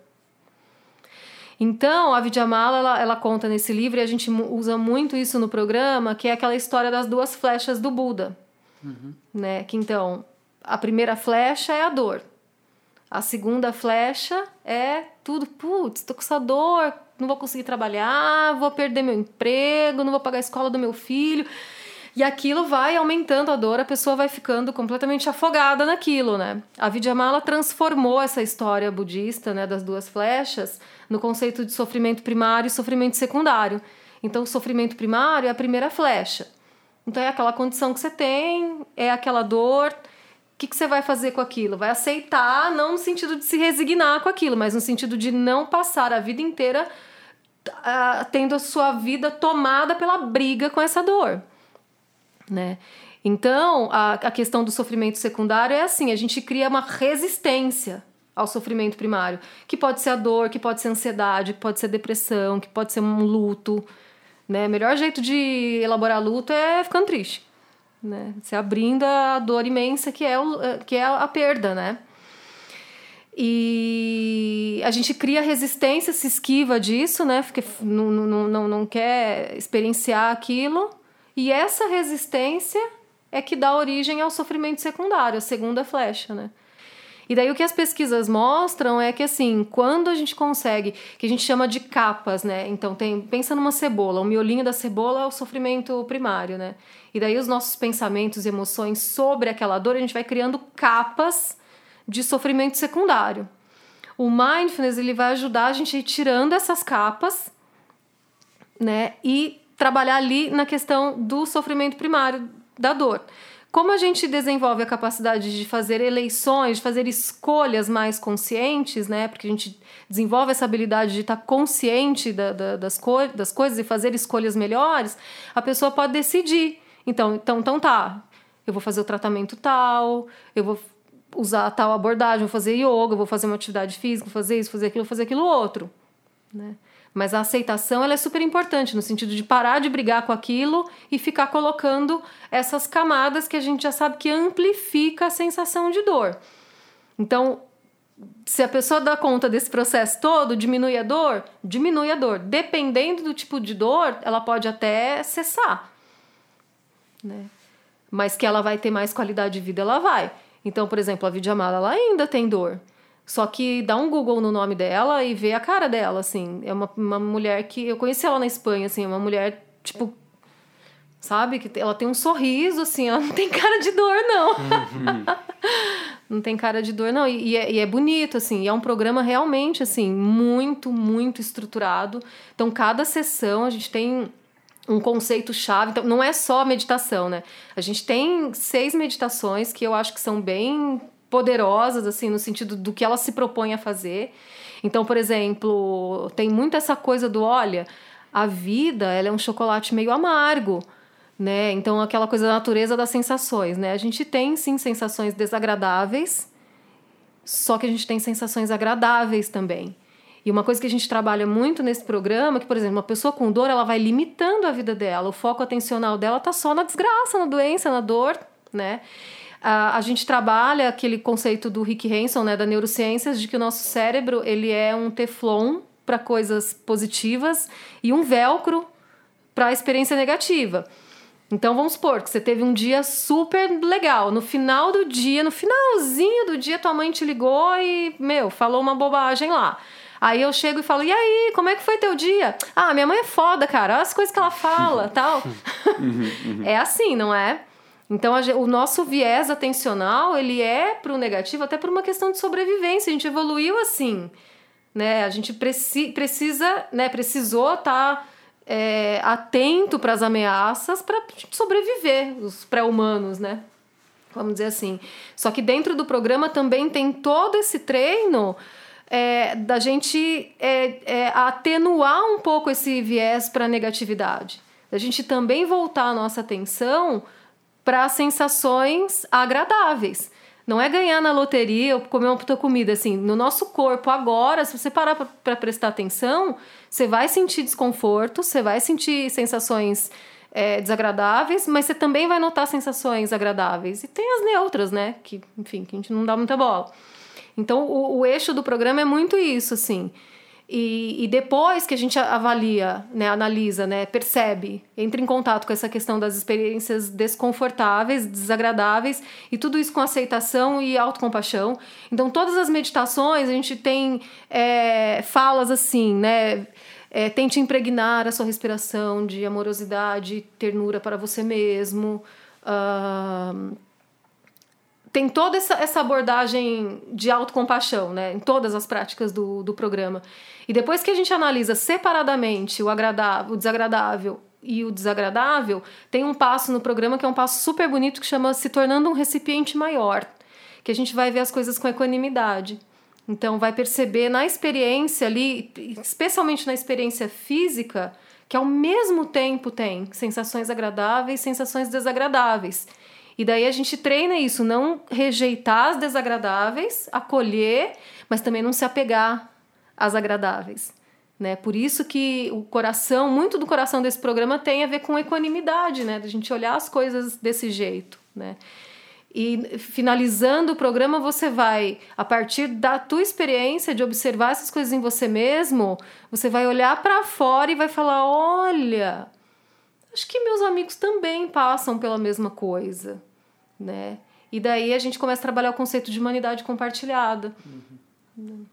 Então, a Vidyamala, ela, ela conta nesse livro, e a gente usa muito isso no programa, que é aquela história das duas flechas do Buda. Né? Que então, a primeira flecha é a dor. A segunda flecha é tudo, putz, tô com essa dor, não vou conseguir trabalhar, vou perder meu emprego, não vou pagar a escola do meu filho. E aquilo vai aumentando a dor, a pessoa vai ficando completamente afogada naquilo, né? A Vidyamala transformou essa história budista, né, das duas flechas, no conceito de sofrimento primário e sofrimento secundário. Então, o sofrimento primário é a primeira flecha. Então, é aquela condição que você tem, é aquela dor. O que, que você vai fazer com aquilo? Vai aceitar, não no sentido de se resignar com aquilo, mas no sentido de não passar a vida inteira ah, tendo a sua vida tomada pela briga com essa dor né? Então, a, a questão do sofrimento secundário é assim: a gente cria uma resistência ao sofrimento primário, que pode ser a dor, que pode ser a ansiedade, que pode ser depressão, que pode ser um luto. Né? O melhor jeito de elaborar luto é ficando triste. Né? Se abrindo a dor imensa que é, o, que é a perda, né? E a gente cria resistência, se esquiva disso, né? Porque não, não, não, não quer experienciar aquilo. E essa resistência é que dá origem ao sofrimento secundário, a segunda flecha, né? E daí o que as pesquisas mostram é que assim, quando a gente consegue, que a gente chama de capas, né? Então tem, pensa numa cebola, o miolinho da cebola é o sofrimento primário, né? E daí os nossos pensamentos e emoções sobre aquela dor, a gente vai criando capas de sofrimento secundário. O mindfulness ele vai ajudar a gente a ir tirando essas capas, né? E trabalhar ali na questão do sofrimento primário, da dor. Como a gente desenvolve a capacidade de fazer eleições, de fazer escolhas mais conscientes, né? Porque a gente desenvolve essa habilidade de estar consciente da, da, das, co das coisas e fazer escolhas melhores, a pessoa pode decidir. Então, então, então tá, eu vou fazer o tratamento tal, eu vou usar tal abordagem, vou fazer yoga, vou fazer uma atividade física, vou fazer isso, fazer aquilo, fazer aquilo outro, né? Mas a aceitação ela é super importante no sentido de parar de brigar com aquilo e ficar colocando essas camadas que a gente já sabe que amplifica a sensação de dor. Então, se a pessoa dá conta desse processo todo, diminui a dor, diminui a dor. Dependendo do tipo de dor, ela pode até cessar. Né? Mas que ela vai ter mais qualidade de vida, ela vai. Então, por exemplo, a Vidyamala, ela ainda tem dor. Só que dá um Google no nome dela e vê a cara dela, assim. É uma, uma mulher que. Eu conheci ela na Espanha, assim, é uma mulher, tipo. Sabe? Que ela tem um sorriso, assim, ela <laughs> não tem cara de dor, não. <laughs> não tem cara de dor, não. E, e, é, e é bonito, assim. E é um programa realmente, assim, muito, muito estruturado. Então, cada sessão a gente tem um conceito chave. Então, não é só meditação, né? A gente tem seis meditações que eu acho que são bem poderosas, assim, no sentido do que ela se propõe a fazer. Então, por exemplo, tem muito essa coisa do, olha, a vida, ela é um chocolate meio amargo, né? Então, aquela coisa da natureza das sensações, né? A gente tem, sim, sensações desagradáveis, só que a gente tem sensações agradáveis também. E uma coisa que a gente trabalha muito nesse programa, que, por exemplo, uma pessoa com dor, ela vai limitando a vida dela. O foco atencional dela tá só na desgraça, na doença, na dor, né? A, a gente trabalha aquele conceito do Rick Hanson, né, da neurociências, de que o nosso cérebro ele é um teflon para coisas positivas e um velcro para a experiência negativa. Então vamos supor que você teve um dia super legal. No final do dia, no finalzinho do dia, tua mãe te ligou e, meu, falou uma bobagem lá. Aí eu chego e falo, e aí, como é que foi teu dia? Ah, minha mãe é foda, cara. Olha as coisas que ela fala, <laughs> tal. <laughs> é assim, não é? Então, a, o nosso viés atencional, ele é pro negativo até por uma questão de sobrevivência. A gente evoluiu assim, né? A gente preci, precisa, né? Precisou estar tá, é, atento para as ameaças para sobreviver, os pré-humanos, né? Vamos dizer assim. Só que dentro do programa também tem todo esse treino é, da gente é, é, atenuar um pouco esse viés para negatividade. Da gente também voltar a nossa atenção para sensações agradáveis. Não é ganhar na loteria ou comer uma puta comida, assim. No nosso corpo agora, se você parar para prestar atenção, você vai sentir desconforto, você vai sentir sensações é, desagradáveis, mas você também vai notar sensações agradáveis. E tem as neutras, né? Que, enfim, que a gente não dá muita bola. Então, o, o eixo do programa é muito isso, assim. E, e depois que a gente avalia, né, analisa, né, percebe, entra em contato com essa questão das experiências desconfortáveis, desagradáveis, e tudo isso com aceitação e autocompaixão. Então, todas as meditações, a gente tem é, falas assim, né? É, tente impregnar a sua respiração de amorosidade, ternura para você mesmo. Uh, tem toda essa, essa abordagem de autocompaixão, né? Em todas as práticas do, do programa. E depois que a gente analisa separadamente o agradável, o desagradável e o desagradável, tem um passo no programa que é um passo super bonito que chama se tornando um recipiente maior, que a gente vai ver as coisas com equanimidade. Então vai perceber na experiência ali, especialmente na experiência física, que ao mesmo tempo tem sensações agradáveis, sensações desagradáveis. E daí a gente treina isso, não rejeitar as desagradáveis, acolher, mas também não se apegar às agradáveis. Né? Por isso que o coração, muito do coração desse programa tem a ver com equanimidade, né? Da gente olhar as coisas desse jeito, né? E finalizando o programa, você vai, a partir da tua experiência de observar essas coisas em você mesmo, você vai olhar para fora e vai falar: olha, acho que meus amigos também passam pela mesma coisa né? E daí a gente começa a trabalhar o conceito de humanidade compartilhada. Uhum.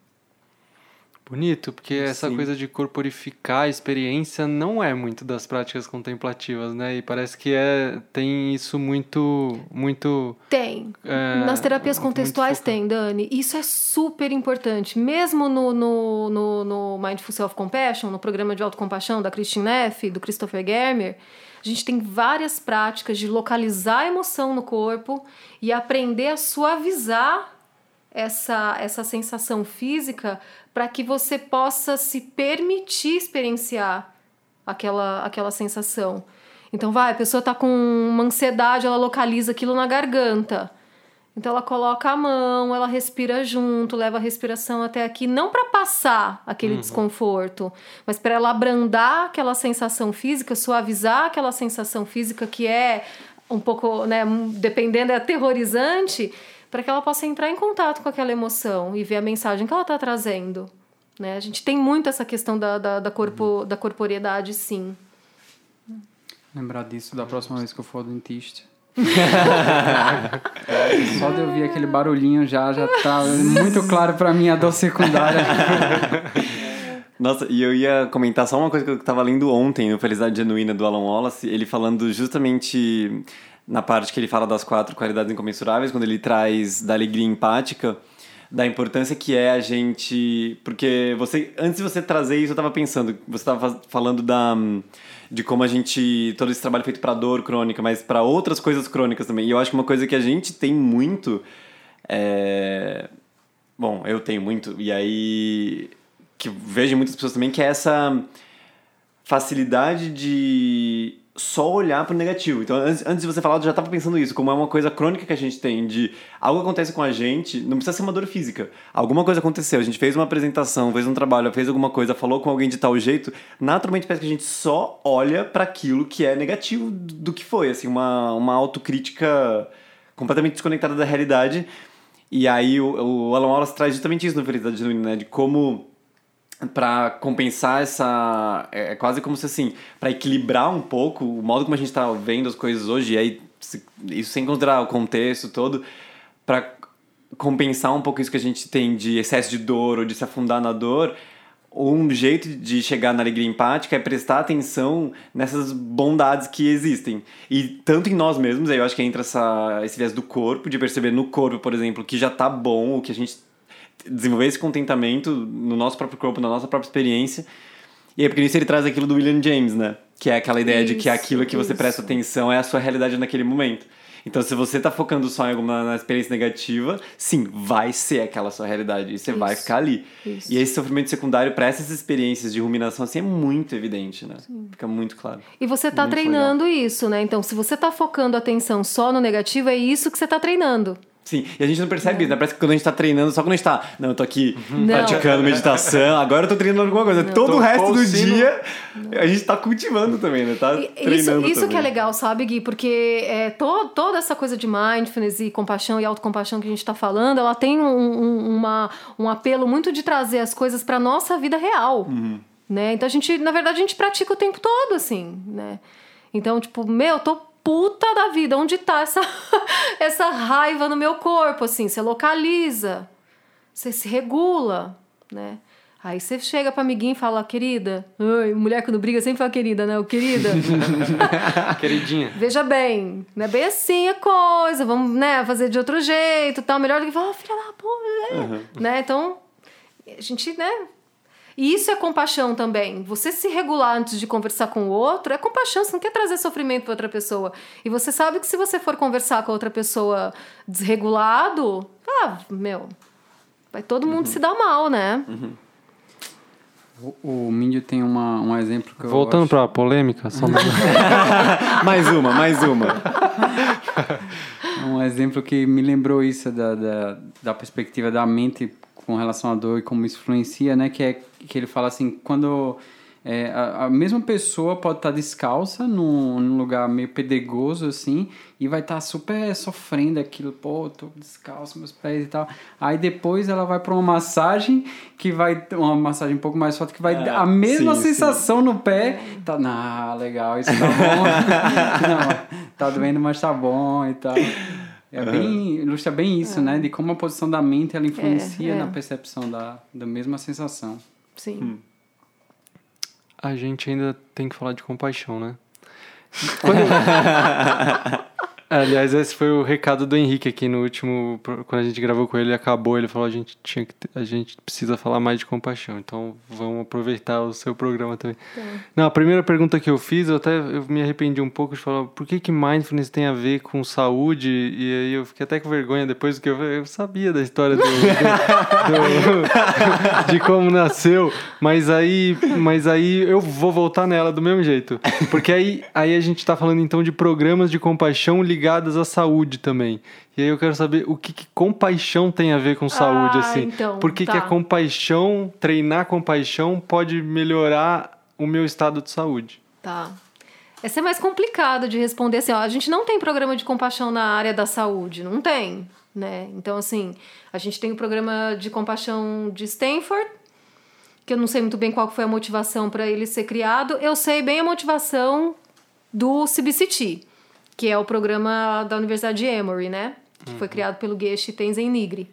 Bonito, porque essa coisa de corporificar a experiência não é muito das práticas contemplativas, né? E parece que é tem isso muito muito tem é, nas terapias contextuais tem, Dani. Isso é super importante, mesmo no, no, no, no Mindful Self Compassion, no programa de autocompaixão da Christine Neff, do Christopher Germer a gente tem várias práticas de localizar a emoção no corpo e aprender a suavizar essa, essa sensação física para que você possa se permitir experienciar aquela, aquela sensação. Então, vai, a pessoa está com uma ansiedade, ela localiza aquilo na garganta. Então ela coloca a mão, ela respira junto, leva a respiração até aqui, não para passar aquele uhum. desconforto, mas para ela abrandar aquela sensação física, suavizar aquela sensação física que é um pouco, né, dependendo, é aterrorizante, para que ela possa entrar em contato com aquela emoção e ver a mensagem que ela está trazendo. Né? A gente tem muito essa questão da, da, da, corpo, uhum. da corporeidade, sim. Lembrar disso da próxima vez que eu for ao dentista. <laughs> Só de ouvir aquele barulhinho já, já tá muito claro para mim a dor secundária. <laughs> Nossa, e eu ia comentar só uma coisa que eu tava lendo ontem no Felicidade Genuína do Alan Wallace, ele falando justamente na parte que ele fala das quatro qualidades incomensuráveis, quando ele traz da alegria empática, da importância que é a gente. Porque você, antes de você trazer isso, eu tava pensando, você tava falando da de como a gente todo esse trabalho feito para dor crônica, mas para outras coisas crônicas também. E eu acho que uma coisa que a gente tem muito é bom, eu tenho muito e aí que vejo muitas pessoas também que é essa facilidade de só olhar para o negativo. Então, antes, antes de você falar, eu já estava pensando isso, como é uma coisa crônica que a gente tem, de algo acontece com a gente, não precisa ser uma dor física. Alguma coisa aconteceu, a gente fez uma apresentação, fez um trabalho, fez alguma coisa, falou com alguém de tal jeito, naturalmente parece que a gente só olha para aquilo que é negativo do que foi, assim, uma, uma autocrítica completamente desconectada da realidade. E aí o, o Alan Wallace traz justamente isso no Felicidade Genuína, né, de como para compensar essa é, é quase como se assim para equilibrar um pouco o modo como a gente está vendo as coisas hoje e aí isso sem considerar o contexto todo para compensar um pouco isso que a gente tem de excesso de dor ou de se afundar na dor um jeito de chegar na alegria empática é prestar atenção nessas bondades que existem. E tanto em nós mesmos, aí eu acho que entra essa, esse viés do corpo, de perceber no corpo, por exemplo, que já tá bom, o que a gente desenvolver esse contentamento no nosso próprio corpo, na nossa própria experiência. E aí, porque nisso ele traz aquilo do William James, né? Que é aquela ideia isso, de que aquilo que você presta atenção é a sua realidade naquele momento. Então, se você tá focando só em alguma na experiência negativa, sim, vai ser aquela sua realidade. E você isso, vai ficar ali. Isso. E esse sofrimento secundário para essas experiências de ruminação, assim, é muito evidente, né? Sim. Fica muito claro. E você tá muito treinando legal. isso, né? Então, se você tá focando a atenção só no negativo, é isso que você tá treinando. Sim, e a gente não percebe isso, né? Parece que quando a gente tá treinando, só quando a gente tá. Não, eu tô aqui Não. praticando <laughs> meditação, agora eu tô treinando alguma coisa. Todo Tocou o resto do dia a gente tá cultivando também, né? Tá E- Isso, treinando isso também. que é legal, sabe, Gui? Porque é, to- toda essa coisa de mindfulness e compaixão e autocompaixão que a gente está falando, ela tem um, um- uma, um apelo muito de trazer as coisas para nossa vida real. Né? Então a gente, na verdade, a gente pratica o tempo todo, assim, né? Então, tipo, meu, eu tô puta da vida. Onde tá essa, <laughs> essa raiva no meu corpo, assim? Você localiza, você se regula, né? Aí você chega pra amiguinha e fala, querida, ai, mulher quando briga sempre fala querida, né? O querida. <laughs> Queridinha. Veja bem, não é bem assim a coisa, vamos né, fazer de outro jeito tal. Melhor do que falar, oh, filha da puta, é. né? Então, a gente, né? E isso é compaixão também. Você se regular antes de conversar com o outro é compaixão. Você não quer trazer sofrimento para outra pessoa. E você sabe que se você for conversar com outra pessoa desregulado, ah, meu, vai todo mundo se dar mal, né? O, o Mindio tem uma, um exemplo que eu Voltando acho... pra polêmica, só mais <laughs> mais uma, mais uma. Um exemplo que me lembrou isso da, da, da perspectiva da mente com relação à dor e como isso influencia, né? Que é que ele fala assim, quando é, a, a mesma pessoa pode estar descalça num, num lugar meio pedregoso assim e vai estar super sofrendo aquilo, pô, tô descalço, meus pés e tal. Aí depois ela vai para uma massagem que vai uma massagem um pouco mais forte que vai É, dar a mesma sim, sim. sensação no pé. Tá, ah, legal, isso tá bom. <laughs> Não, tá doendo, mas tá bom e tal. É bem, ilustra bem isso, né? De como a posição da mente ela influencia é. na percepção da, da mesma sensação. Sim. A gente ainda tem que falar de compaixão, né? <laughs> Quando- Aliás, esse foi o recado do Henrique aqui no último. Quando a gente gravou com ele, acabou. Ele falou: a gente, tinha que a gente precisa falar mais de compaixão. Então vamos aproveitar o seu programa também. Não, a primeira pergunta que eu fiz, eu até eu me arrependi um pouco de falar por que, que mindfulness tem a ver com saúde. E aí eu fiquei até com vergonha depois, porque eu, eu sabia da história do, do- do- de como nasceu. Mas aí, mas aí eu vou voltar nela do mesmo jeito. Porque aí, aí a gente tá falando então de programas de compaixão ligados à saúde também. E aí eu quero saber o que, que compaixão tem a ver com saúde, Ah, assim. então, Por que, que tá. a compaixão, treinar compaixão, pode melhorar o meu estado de saúde? Tá. Essa é mais complicado de responder assim, ó, a gente não tem programa de compaixão na área da saúde, não tem, né? Então assim, a gente tem o programa de compaixão de Stanford, que eu não sei muito bem qual foi a motivação para ele ser criado. Eu sei bem a motivação do CBCT, que é o programa da Universidade de Emory, né? Que foi criado pelo Geshe Tenzin Nigri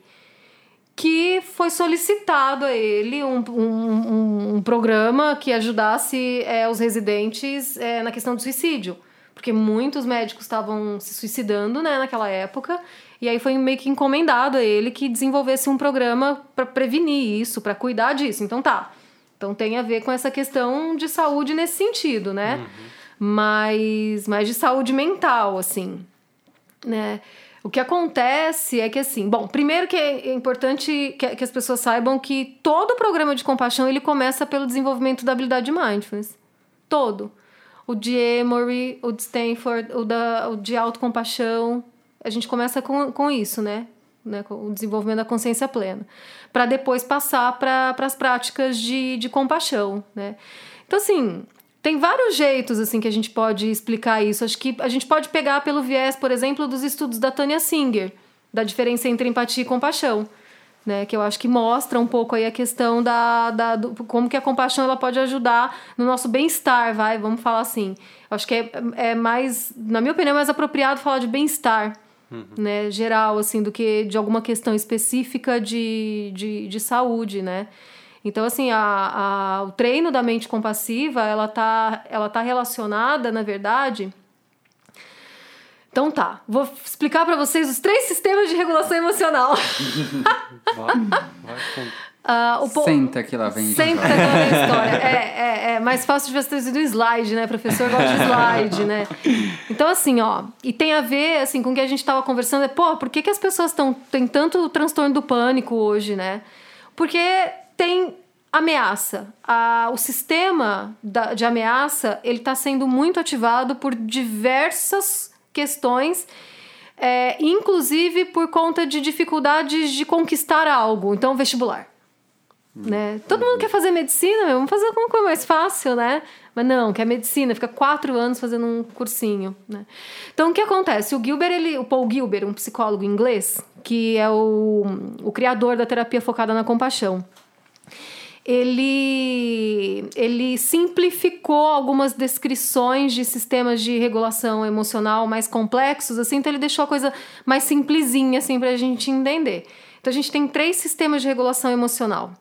que foi solicitado a ele um, um, um, programa que ajudasse é, os residentes é, na questão do suicídio. Porque muitos médicos estavam se suicidando né, naquela época. E aí foi meio que encomendado a ele que desenvolvesse um programa para prevenir isso, para cuidar disso. Então tá. Então tem a ver com essa questão de saúde nesse sentido, né? Mas, mas de saúde mental, assim né? O que acontece é que assim, bom, primeiro que é importante que, que as pessoas saibam que todo programa de compaixão ele começa pelo desenvolvimento da habilidade de mindfulness, todo. O de Emory, o de Stanford, o, da, o de autocompaixão, a gente começa com, com isso, né? né? O desenvolvimento da consciência plena, para depois passar para as práticas de, de compaixão, né? Então assim, tem vários jeitos assim que a gente pode explicar isso. Acho que a gente pode pegar pelo viés, por exemplo, dos estudos da Tânia Singer, da diferença entre empatia e compaixão, né? Que eu acho que mostra um pouco aí a questão da, da do, como que a compaixão ela pode ajudar no nosso bem-estar, vai, vamos falar assim. Acho que é, é mais, na minha opinião, é mais apropriado falar de bem-estar. Né, geral, assim, do que de alguma questão específica de, de, de saúde, né? Então, assim, a, a, o treino da mente compassiva, ela tá, ela tá relacionada, na verdade... Então tá, vou explicar para vocês os três sistemas de regulação emocional. <laughs> Vai, vai po- Senta que lá vem. Senta que lá vem a história. É, é, é mais fácil de ter sido slide, né? Professor gosta de slide, né? Então, assim, ó, e tem a ver, assim, com o que a gente tava conversando, é, pô, por que, que as pessoas estão tem tanto transtorno do pânico hoje, né? Porque tem ameaça. A, o sistema da, de ameaça, ele tá sendo muito ativado por diversas questões é, inclusive por conta de dificuldades de conquistar algo. Então, vestibular. Né? Todo mundo quer fazer medicina, vamos fazer alguma coisa mais fácil, né? Mas não, quer medicina, fica quatro anos fazendo um cursinho, né? Então, o que acontece? O Gilbert, ele, o Paul Gilbert, um psicólogo inglês, que é o, o criador da terapia focada na compaixão, ele, ele simplificou algumas descrições de sistemas de regulação emocional mais complexos, assim, então ele deixou a coisa mais simplesinha, assim, para a gente entender. Então, a gente tem três sistemas de regulação emocional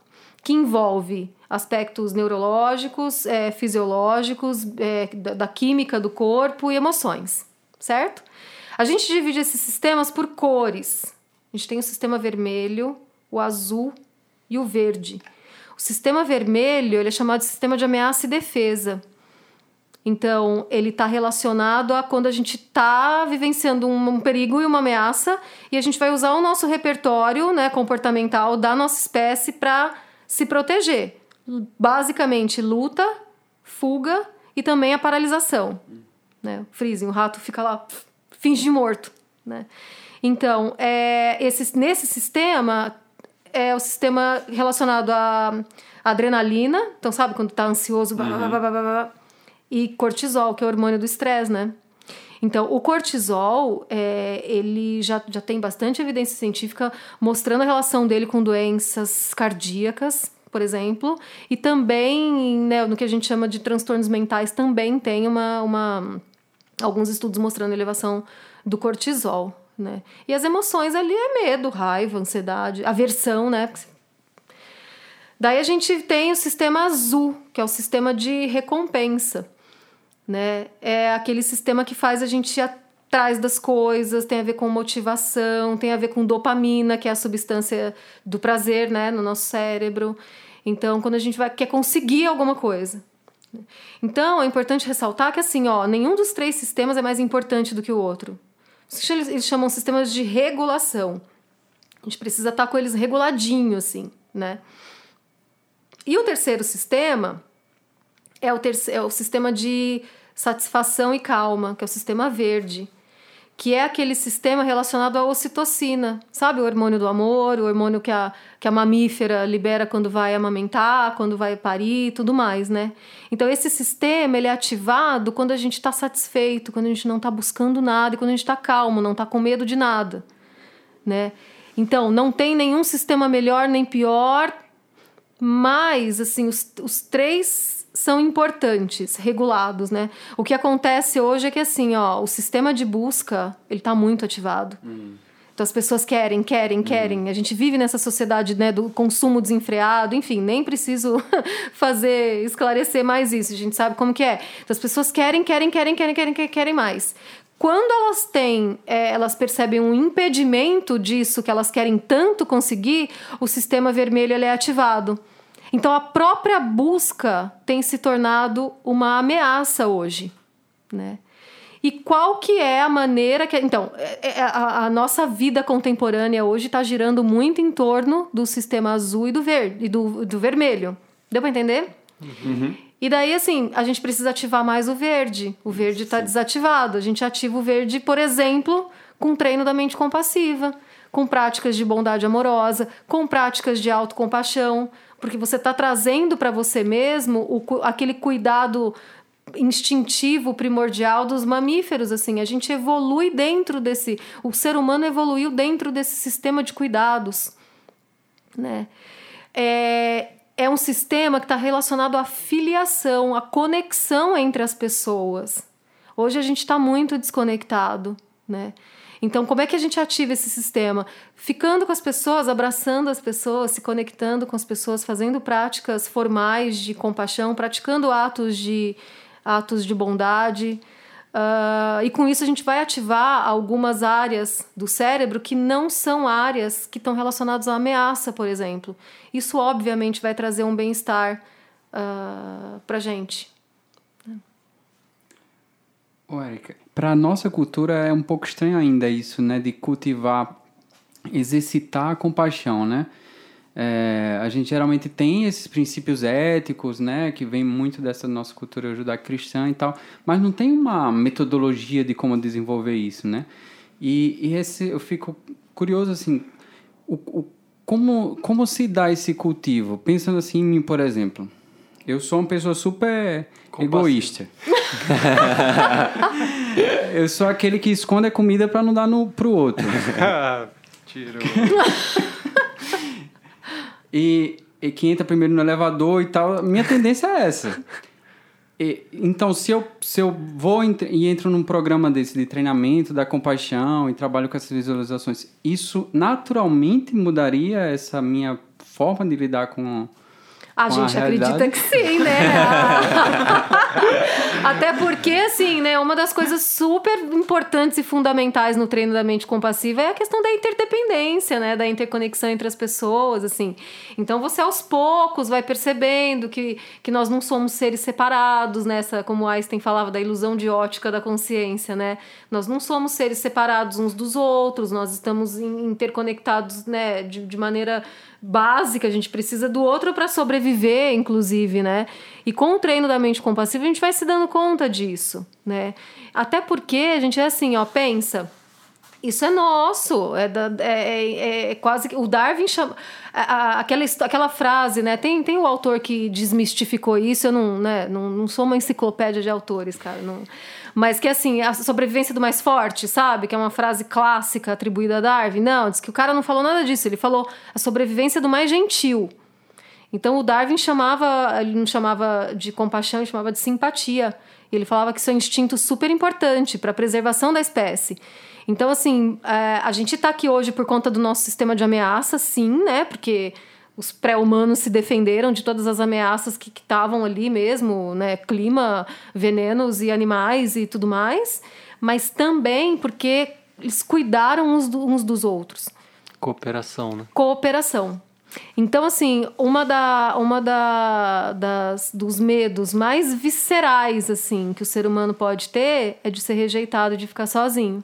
que envolve aspectos neurológicos, é, fisiológicos, é, da, da química do corpo e emoções, certo? A gente divide esses sistemas por cores. A gente tem o sistema vermelho, o azul e o verde. O sistema vermelho ele é chamado de sistema de ameaça e defesa. Então, ele está relacionado a quando a gente está vivenciando um, um, perigo e uma ameaça, e a gente vai usar o nosso repertório né, comportamental da nossa espécie para se proteger. Basicamente, luta, fuga e também a paralisação. Né? Freezing, o rato fica lá, finge morto. Né? Então, é, esse, nesse sistema, é o sistema relacionado à adrenalina, então sabe quando tá ansioso, blá, blá, blá, blá, blá, e cortisol, que é o hormônio do estresse, né? Então, o cortisol, é, ele já, já tem bastante evidência científica mostrando a relação dele com doenças cardíacas, por exemplo, e também né, no que a gente chama de transtornos mentais também tem uma, uma alguns estudos mostrando elevação do cortisol, né? E as emoções ali é medo, raiva, ansiedade, aversão, né? Daí a gente tem o sistema azul, que é o sistema de recompensa né? É aquele sistema que faz a gente ir atrás das coisas, tem a ver com motivação, tem a ver com dopamina, que é a substância do prazer, né, no nosso cérebro. Então, quando a gente vai quer conseguir alguma coisa. Então, é importante ressaltar que assim, ó, nenhum dos três sistemas é mais importante do que o outro. Eles chamam sistemas de regulação. A gente precisa estar com eles reguladinho, assim, né? E o terceiro sistema é o, terceiro, é o sistema de satisfação e calma, que é o sistema verde, que é aquele sistema relacionado à ocitocina, sabe? O hormônio do amor, o hormônio que a, que a mamífera libera quando vai amamentar, quando vai parir tudo mais, né? Então, esse sistema ele é ativado quando a gente está satisfeito, quando a gente não está buscando nada e quando a gente está calmo, não está com medo de nada, né? Então, não tem nenhum sistema melhor nem pior, mas, assim, os, os três são importantes, regulados, né? O que acontece hoje é que assim, ó, o sistema de busca, ele tá muito ativado. Hum. Então as pessoas querem, querem, hum. querem. A gente vive nessa sociedade, né, do consumo desenfreado, enfim, nem preciso <laughs> fazer esclarecer mais isso. A gente sabe como que é. Então as pessoas querem, querem, querem, querem, querem, querem, mais. Quando elas têm, é, elas percebem um impedimento disso que elas querem tanto conseguir, o sistema vermelho é ativado. Então a própria busca tem se tornado uma ameaça hoje, né? E qual que é a maneira que. Então, é, é, a, a nossa vida contemporânea hoje está girando muito em torno do sistema azul e do verde e do, do vermelho. Deu para entender? Uhum. E daí, assim, a gente precisa ativar mais o verde. O verde está desativado. A gente ativa o verde, por exemplo, com treino da mente compassiva, com práticas de bondade amorosa, com práticas de autocompaixão porque você está trazendo para você mesmo o, aquele cuidado instintivo primordial dos mamíferos assim. A gente evolui dentro desse o ser humano evoluiu dentro desse sistema de cuidados né? É, é um sistema que está relacionado à filiação à conexão entre as pessoas. Hoje a gente está muito desconectado né então, como é que a gente ativa esse sistema? Ficando com as pessoas, abraçando as pessoas, se conectando com as pessoas, fazendo práticas formais de compaixão, praticando atos de, atos de bondade. Uh, e com isso a gente vai ativar algumas áreas do cérebro que não são áreas que estão relacionadas à ameaça, por exemplo. Isso, obviamente, vai trazer um bem-estar uh, para gente. Ô, Érica, para a nossa cultura é um pouco estranho ainda isso, né? De cultivar, exercitar a compaixão, né? É, a gente geralmente tem esses princípios éticos, né? Que vem muito dessa nossa cultura judaico-cristã e tal, mas não tem uma metodologia de como desenvolver isso, né? E, e esse, eu fico curioso, assim, o, o, como, como se dá esse cultivo? Pensando assim em mim, por exemplo. Eu sou uma pessoa super egoísta. <laughs> eu sou aquele que esconde a comida para não dar no, pro outro. <laughs> Tirou. <laughs> e, e que entra primeiro no elevador e tal. Minha tendência é essa. E, então, se eu, se eu vou e entro num programa desse de treinamento da compaixão e trabalho com essas visualizações, isso naturalmente mudaria essa minha forma de lidar com. A Com a gente acredita que sim, né? <laughs> Até porque, assim, né? Uma das coisas super importantes e fundamentais no treino da mente compassiva é a questão da interdependência, né? Da interconexão entre as pessoas, assim. Então, você aos poucos vai percebendo que, que nós não somos seres separados, nessa, como Einstein falava, da ilusão de ótica da consciência, né? Nós não somos seres separados uns dos outros, nós estamos in- interconectados, né? De, de maneira básica, a gente precisa do outro para sobreviver, inclusive, né? E com o treino da mente compassiva, a gente vai se dando conta disso, né? Até porque a gente é assim, ó, pensa. Isso é nosso, é, da, é, é- é quase. O Darwin chama. aquela, aquela frase, né? Tem, tem o autor que desmistificou isso, eu não, né, não, não sou uma enciclopédia de autores, cara. Não, mas que assim, a sobrevivência do mais forte, sabe? Que é uma frase clássica atribuída a Darwin. Não, diz que o cara não falou nada disso, ele falou a sobrevivência do mais gentil. Então o Darwin chamava, ele não chamava de compaixão, ele chamava de simpatia. E ele falava que isso é um instinto super importante para a preservação da espécie. Então, assim, é, a gente está aqui hoje por conta do nosso sistema de ameaça, sim, né? Porque os pré-humanos se defenderam de todas as ameaças que estavam ali mesmo, né? Clima, venenos e animais e tudo mais. Mas também porque eles cuidaram uns, do- uns dos outros Cooperação, né? cooperação. Então, assim, uma, da, uma da, das, dos medos mais viscerais, assim, que o ser humano pode ter é de ser rejeitado, de ficar sozinho.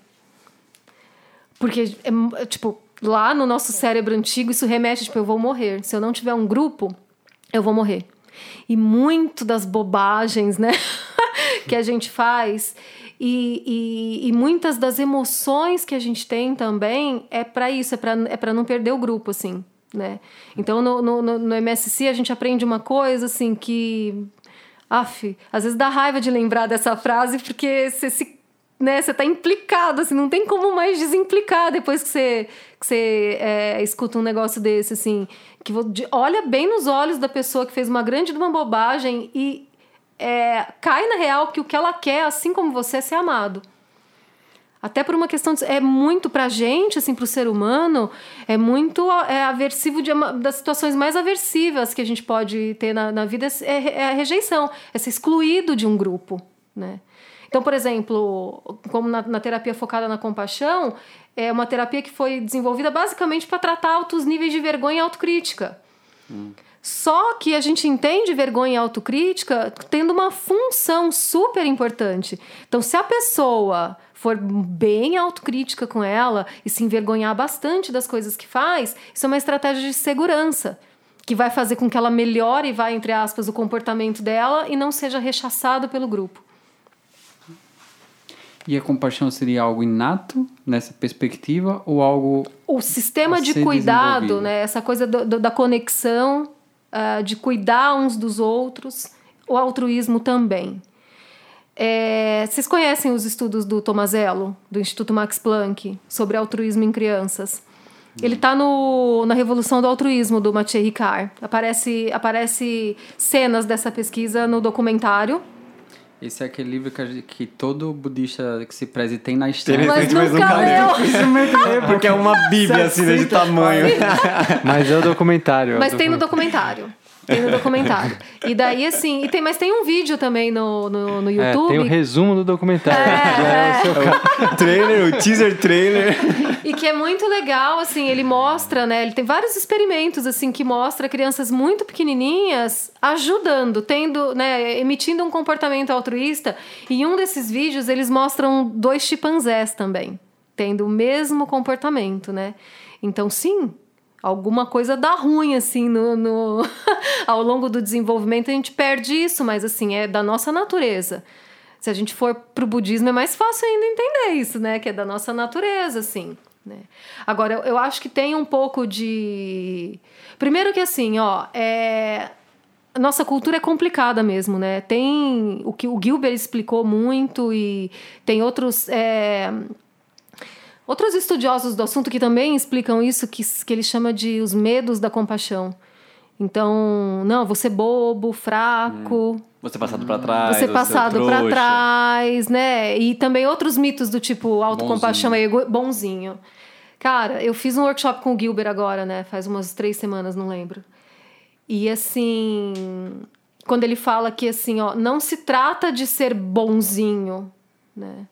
Porque, é, tipo, lá no nosso cérebro antigo, isso remete, tipo, eu vou morrer. Se eu não tiver um grupo, eu vou morrer. E muito das bobagens, né, <laughs> que a gente faz e, e, e muitas das emoções que a gente tem também é para isso, é para é pra não perder o grupo, assim, né? Então, no, no- no MSC, a gente aprende uma coisa, assim, que... Aff, às vezes dá raiva de lembrar dessa frase, porque você se né, você tá implicado, assim, não tem como mais desimplicar depois que você, que você é, escuta um negócio desse, assim, que olha bem nos olhos da pessoa que fez uma grande de uma bobagem e é, cai na real que o que ela quer, assim como você, é ser amado. Até por uma questão de, é muito pra gente, assim, pro ser humano, é muito é, aversivo de uma das situações mais aversivas que a gente pode ter na, na vida é, é a rejeição, é ser excluído de um grupo, né? Então, por exemplo, como na, na terapia focada na compaixão, é uma terapia que foi desenvolvida basicamente para tratar altos níveis de vergonha e autocrítica. Só que a gente entende vergonha e autocrítica tendo uma função super importante. Então, se a pessoa for bem autocrítica com ela e se envergonhar bastante das coisas que faz, isso é uma estratégia de segurança que vai fazer com que ela melhore, vai entre aspas, o comportamento dela e não seja rechaçado pelo grupo. E a compaixão seria algo inato nessa perspectiva ou algo. o sistema de cuidado, né? Essa coisa do- do- da conexão, ah, de cuidar uns dos outros, o altruísmo também. É, vocês conhecem os estudos do Tomazello, do Instituto Max Planck, sobre altruísmo em crianças? Ele está na Revolução do Altruísmo, do Mathieu Ricard. Aparece, aparece cenas dessa pesquisa no documentário. Esse é aquele livro que, a gente- que todo budista que se preze tem na estante. Mas mas nunca nunca leu. <laughs> Porque é uma bíblia, assim, né, de tamanho. Mas é o documentário. é o Mas tem no documentário. Tem no documentário. E daí, assim, e tem, mas tem um vídeo também no, no, no É, YouTube. tem o resumo do documentário. É o seu o <laughs> trailer, o teaser trailer. E que é muito legal, assim, ele mostra, né? Ele tem vários experimentos, assim, que mostra crianças muito pequenininhas ajudando, tendo, né, emitindo um comportamento altruísta. E em um desses vídeos, eles mostram dois chimpanzés também, tendo o mesmo comportamento, né? Então, sim, alguma coisa dá ruim, assim, no, no... <laughs> ao longo do desenvolvimento a gente perde isso, mas, assim, é da nossa natureza. Se a gente for pro budismo, é mais fácil ainda entender isso, né? Que é da nossa natureza, assim. Né? Agora, eu, eu acho que tem um pouco de. Primeiro que assim, ó, é. Nossa cultura é complicada mesmo, né? Tem o que o Gilbert explicou muito e tem outros. É... Outros estudiosos do assunto que também explicam isso, que, que ele chama de os medos da compaixão. Então, não, você bobo, fraco, Você passado pra trás. você passado pra trouxa. trás, né? E também outros mitos do tipo autocompaixão é ego... bonzinho. Cara, eu fiz um workshop com o Gilbert agora, né? Faz umas três semanas, não lembro. E assim, quando ele fala que assim, ó, não se trata de ser bonzinho, né?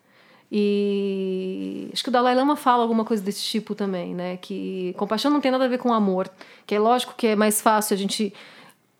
E acho que o Dalai Lama fala alguma coisa desse tipo também, né? Que compaixão não tem nada a ver com amor. Que é lógico que é mais fácil a gente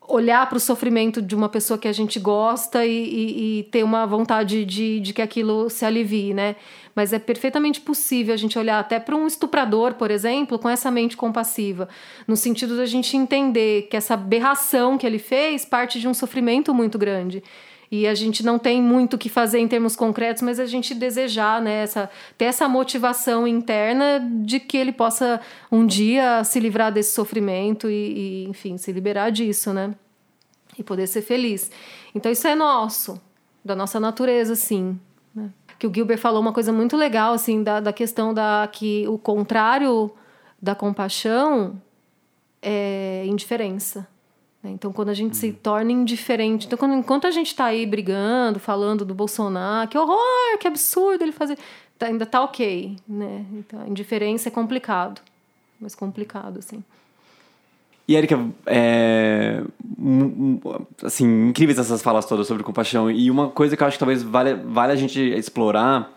olhar para o sofrimento de uma pessoa que a gente gosta e, e- e ter uma vontade de, de que aquilo se alivie, né? Mas é perfeitamente possível a gente olhar até para um estuprador, por exemplo, com essa mente compassiva, no sentido da gente entender que essa aberração que ele fez parte de um sofrimento muito grande. E a gente não tem muito o que fazer em termos concretos, mas a gente desejar, né, essa, ter essa motivação interna de que ele possa um dia se livrar desse sofrimento e, e, enfim, se liberar disso, né? E poder ser feliz. Então isso é nosso, da nossa natureza, sim. Né? Que o Gilbert falou uma coisa muito legal, assim, da, da questão da que o contrário da compaixão é indiferença. Né? Então, quando a gente se torna indiferente. Então, quando, enquanto a gente está aí brigando, falando do Bolsonaro, que horror, que absurdo ele fazer. tá- ainda tá ok, né? Então, a indiferença é complicado. Mais complicado, assim. E, Erika, é, assim, incríveis essas falas todas sobre compaixão. E uma coisa que eu acho que talvez vale, vale a gente explorar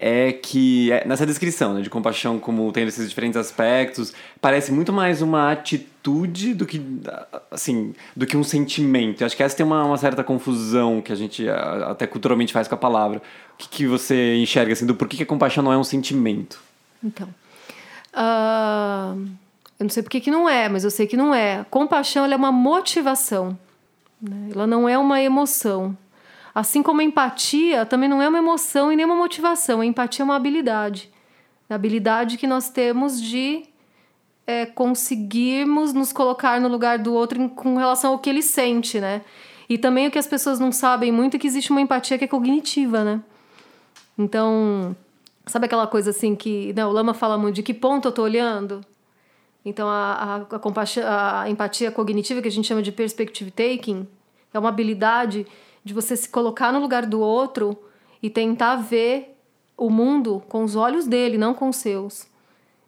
é que é, nessa descrição né, de compaixão como tendo esses diferentes aspectos, parece muito mais uma atitude do que, assim, do que um sentimento. Eu acho que essa tem uma, uma certa confusão que a gente até culturalmente faz com a palavra. O que, que você enxerga, assim, do porquê que a compaixão não é um sentimento? Então. ah, eu não sei porque que não é, mas eu sei que não é. Compaixão é uma motivação. né? Ela não é uma emoção. Assim como a empatia também não é uma emoção e nem uma motivação. A empatia é uma habilidade. A habilidade que nós temos de é, conseguirmos nos colocar no lugar do outro em- com relação ao que ele sente, né? E também o que as pessoas não sabem muito é que existe uma empatia que é cognitiva, né? Então, sabe aquela coisa assim que né, o Lama fala muito de que ponto eu tô olhando? Então, a, a, a, a empatia cognitiva, que a gente chama de perspective taking, é uma habilidade de você se colocar no lugar do outro e tentar ver o mundo com os olhos dele, não com os seus.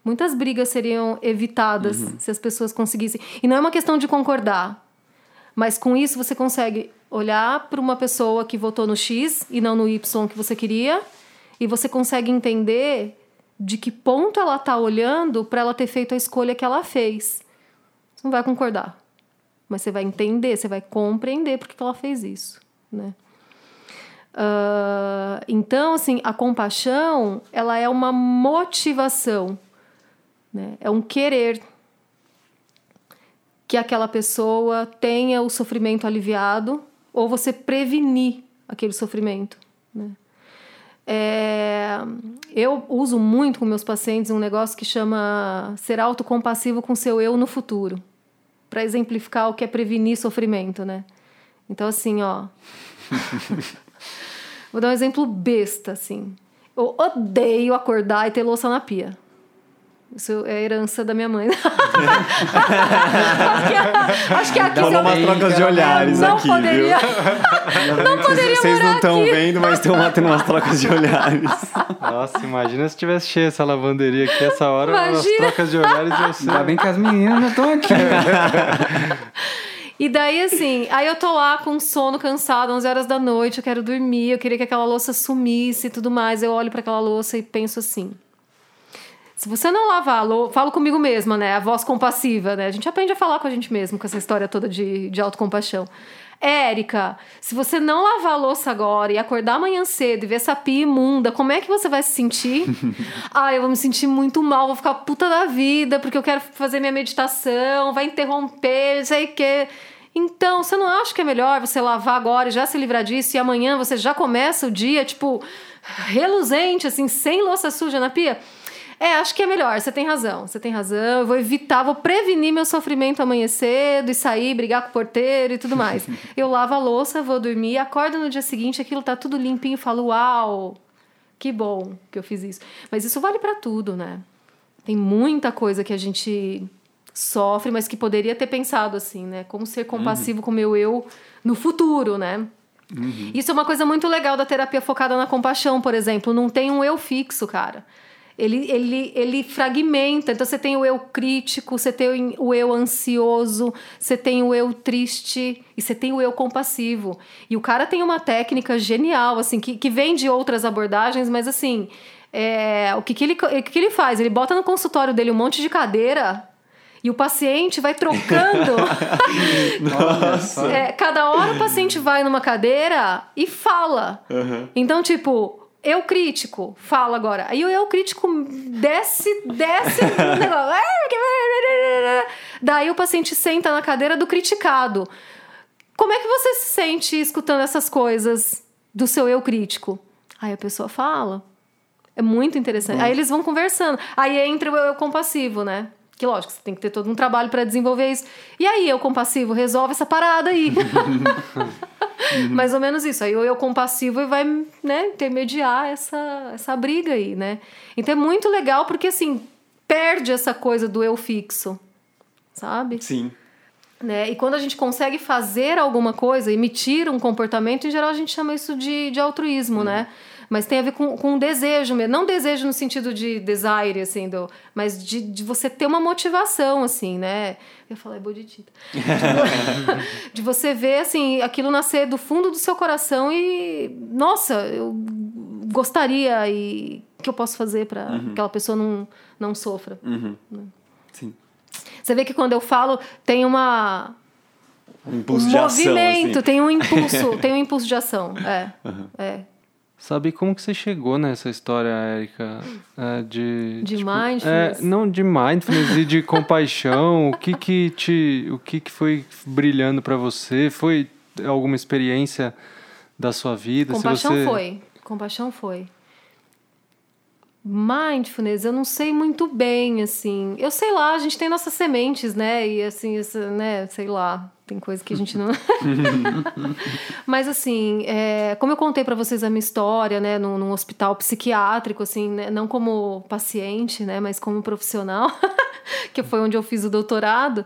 Muitas brigas seriam evitadas se as pessoas conseguissem. E não é uma questão de concordar. Mas com isso você consegue olhar para uma pessoa que votou no X e não no Y que você queria, e você consegue entender de que ponto ela está olhando para ela ter feito a escolha que ela fez. Você não vai concordar, mas você vai entender, você vai compreender por que ela fez isso, né? Ah, então, assim, a compaixão, ela é uma motivação, né? É um querer que aquela pessoa tenha o sofrimento aliviado ou você prevenir aquele sofrimento. Né? É, eu uso muito com meus pacientes um negócio que chama ser autocompassivo com seu eu no futuro, para exemplificar o que é prevenir sofrimento, né? Então assim, ó, <laughs> vou dar um exemplo besta, assim. Eu odeio acordar e ter louça na pia. Isso é herança da minha mãe. <laughs> acho, que, acho que aqui Rolou se eu- umas trocas de olhares não aqui, poderia, viu? <laughs> não poderia Vocês não estão aqui. vendo, mas tem uma, tendo umas trocas de olhares. Nossa, imagina se tivesse cheia essa lavanderia aqui essa hora, as Imagina. trocas de olhares iam ser. Ainda bem que as meninas não estão aqui. E daí, assim, aí eu tô lá com sono, cansada, 11 horas da noite, eu quero dormir, eu queria que aquela louça sumisse e tudo mais. Eu olho para aquela louça e penso assim: se você não lavar a louça, falo comigo mesma, né? A voz compassiva, né? A gente aprende a falar com a gente mesmo com essa história toda de, de autocompaixão. Érica, se você não lavar a louça agora e acordar amanhã cedo e ver essa pia imunda, como é que você vai se sentir? <laughs> ah, eu vou me sentir muito mal, vou ficar puta da vida, porque eu quero fazer minha meditação, vai interromper, não sei o quê. Então, você não acha que é melhor você lavar agora e já se livrar disso e amanhã você já começa o dia, tipo, reluzente, assim, sem louça suja na pia? É, acho que é melhor, você tem razão, você tem razão. Eu vou evitar, vou prevenir meu sofrimento amanhã cedo e sair, brigar com o porteiro e tudo mais. <laughs> Eu lavo a louça, vou dormir, acordo no dia seguinte, aquilo tá tudo limpinho e falo, uau, que bom que eu fiz isso. Mas isso vale para tudo, né? Tem muita coisa que a gente sofre, mas que poderia ter pensado assim, né? Como ser compassivo com o meu eu no futuro, né? Isso é uma coisa muito legal da terapia focada na compaixão, por exemplo. Não tem um eu fixo, cara. Ele, ele, ele fragmenta. Então você tem o eu crítico, você tem o eu ansioso, você tem o eu triste e você tem o eu compassivo. E o cara tem uma técnica genial, assim, que, que vem de outras abordagens, mas assim. é, o que, que, ele, o que, que ele faz? Ele bota no consultório dele um monte de cadeira e o paciente vai trocando. <laughs> Nossa. É, cada hora o paciente vai numa cadeira e fala. Então, tipo, eu crítico, fala agora. Aí o eu crítico desce, desce <laughs> negócio. Daí o paciente senta na cadeira do criticado. Como é que você se sente escutando essas coisas do seu eu crítico? Aí a pessoa fala. É muito interessante. Aí eles vão conversando. Aí entra o eu compassivo, né? Que lógico, você tem que ter todo um trabalho para desenvolver isso. E aí, eu compassivo, resolve essa parada aí. <laughs> Mais ou menos isso. Aí o eu compassivo vai, né, intermediar essa, essa briga aí, né? Então é muito legal porque, assim, perde essa coisa do eu fixo, sabe? Sim. né? E quando a gente consegue fazer alguma coisa, emitir um comportamento, em geral a gente chama isso de, de altruísmo, né? Mas tem a ver com, com desejo mesmo. Não desejo no sentido de desire, assim, do, mas de, de você ter uma motivação, assim, né? Eu falar, é bodhicitta. De, <laughs> de você ver, assim, aquilo nascer do fundo do seu coração e... Nossa, eu gostaria e... O que eu posso fazer para aquela pessoa não, não sofra? Uhum. Sim. Você vê que quando eu falo, tem uma Um impulso um de ação. movimento, assim. tem um impulso, <laughs> tem um impulso de ação. É. É. Sabe como que você chegou nessa história, Érica? É, de De tipo, mindfulness? É, não de mindfulness e de <laughs> compaixão. O que que te, o que que foi brilhando pra você? Foi alguma experiência da sua vida? Compaixão você... foi. Compaixão foi. Mindfulness, eu não sei muito bem, assim. Eu sei lá, a gente tem nossas sementes, né? E assim, essa, né? Sei lá, tem coisa que a gente não. <laughs> Mas assim, é, como eu contei pra vocês a minha história, né? Num, num hospital psiquiátrico, assim, né, não como paciente, né? Mas como profissional, <laughs> que foi onde eu fiz o doutorado.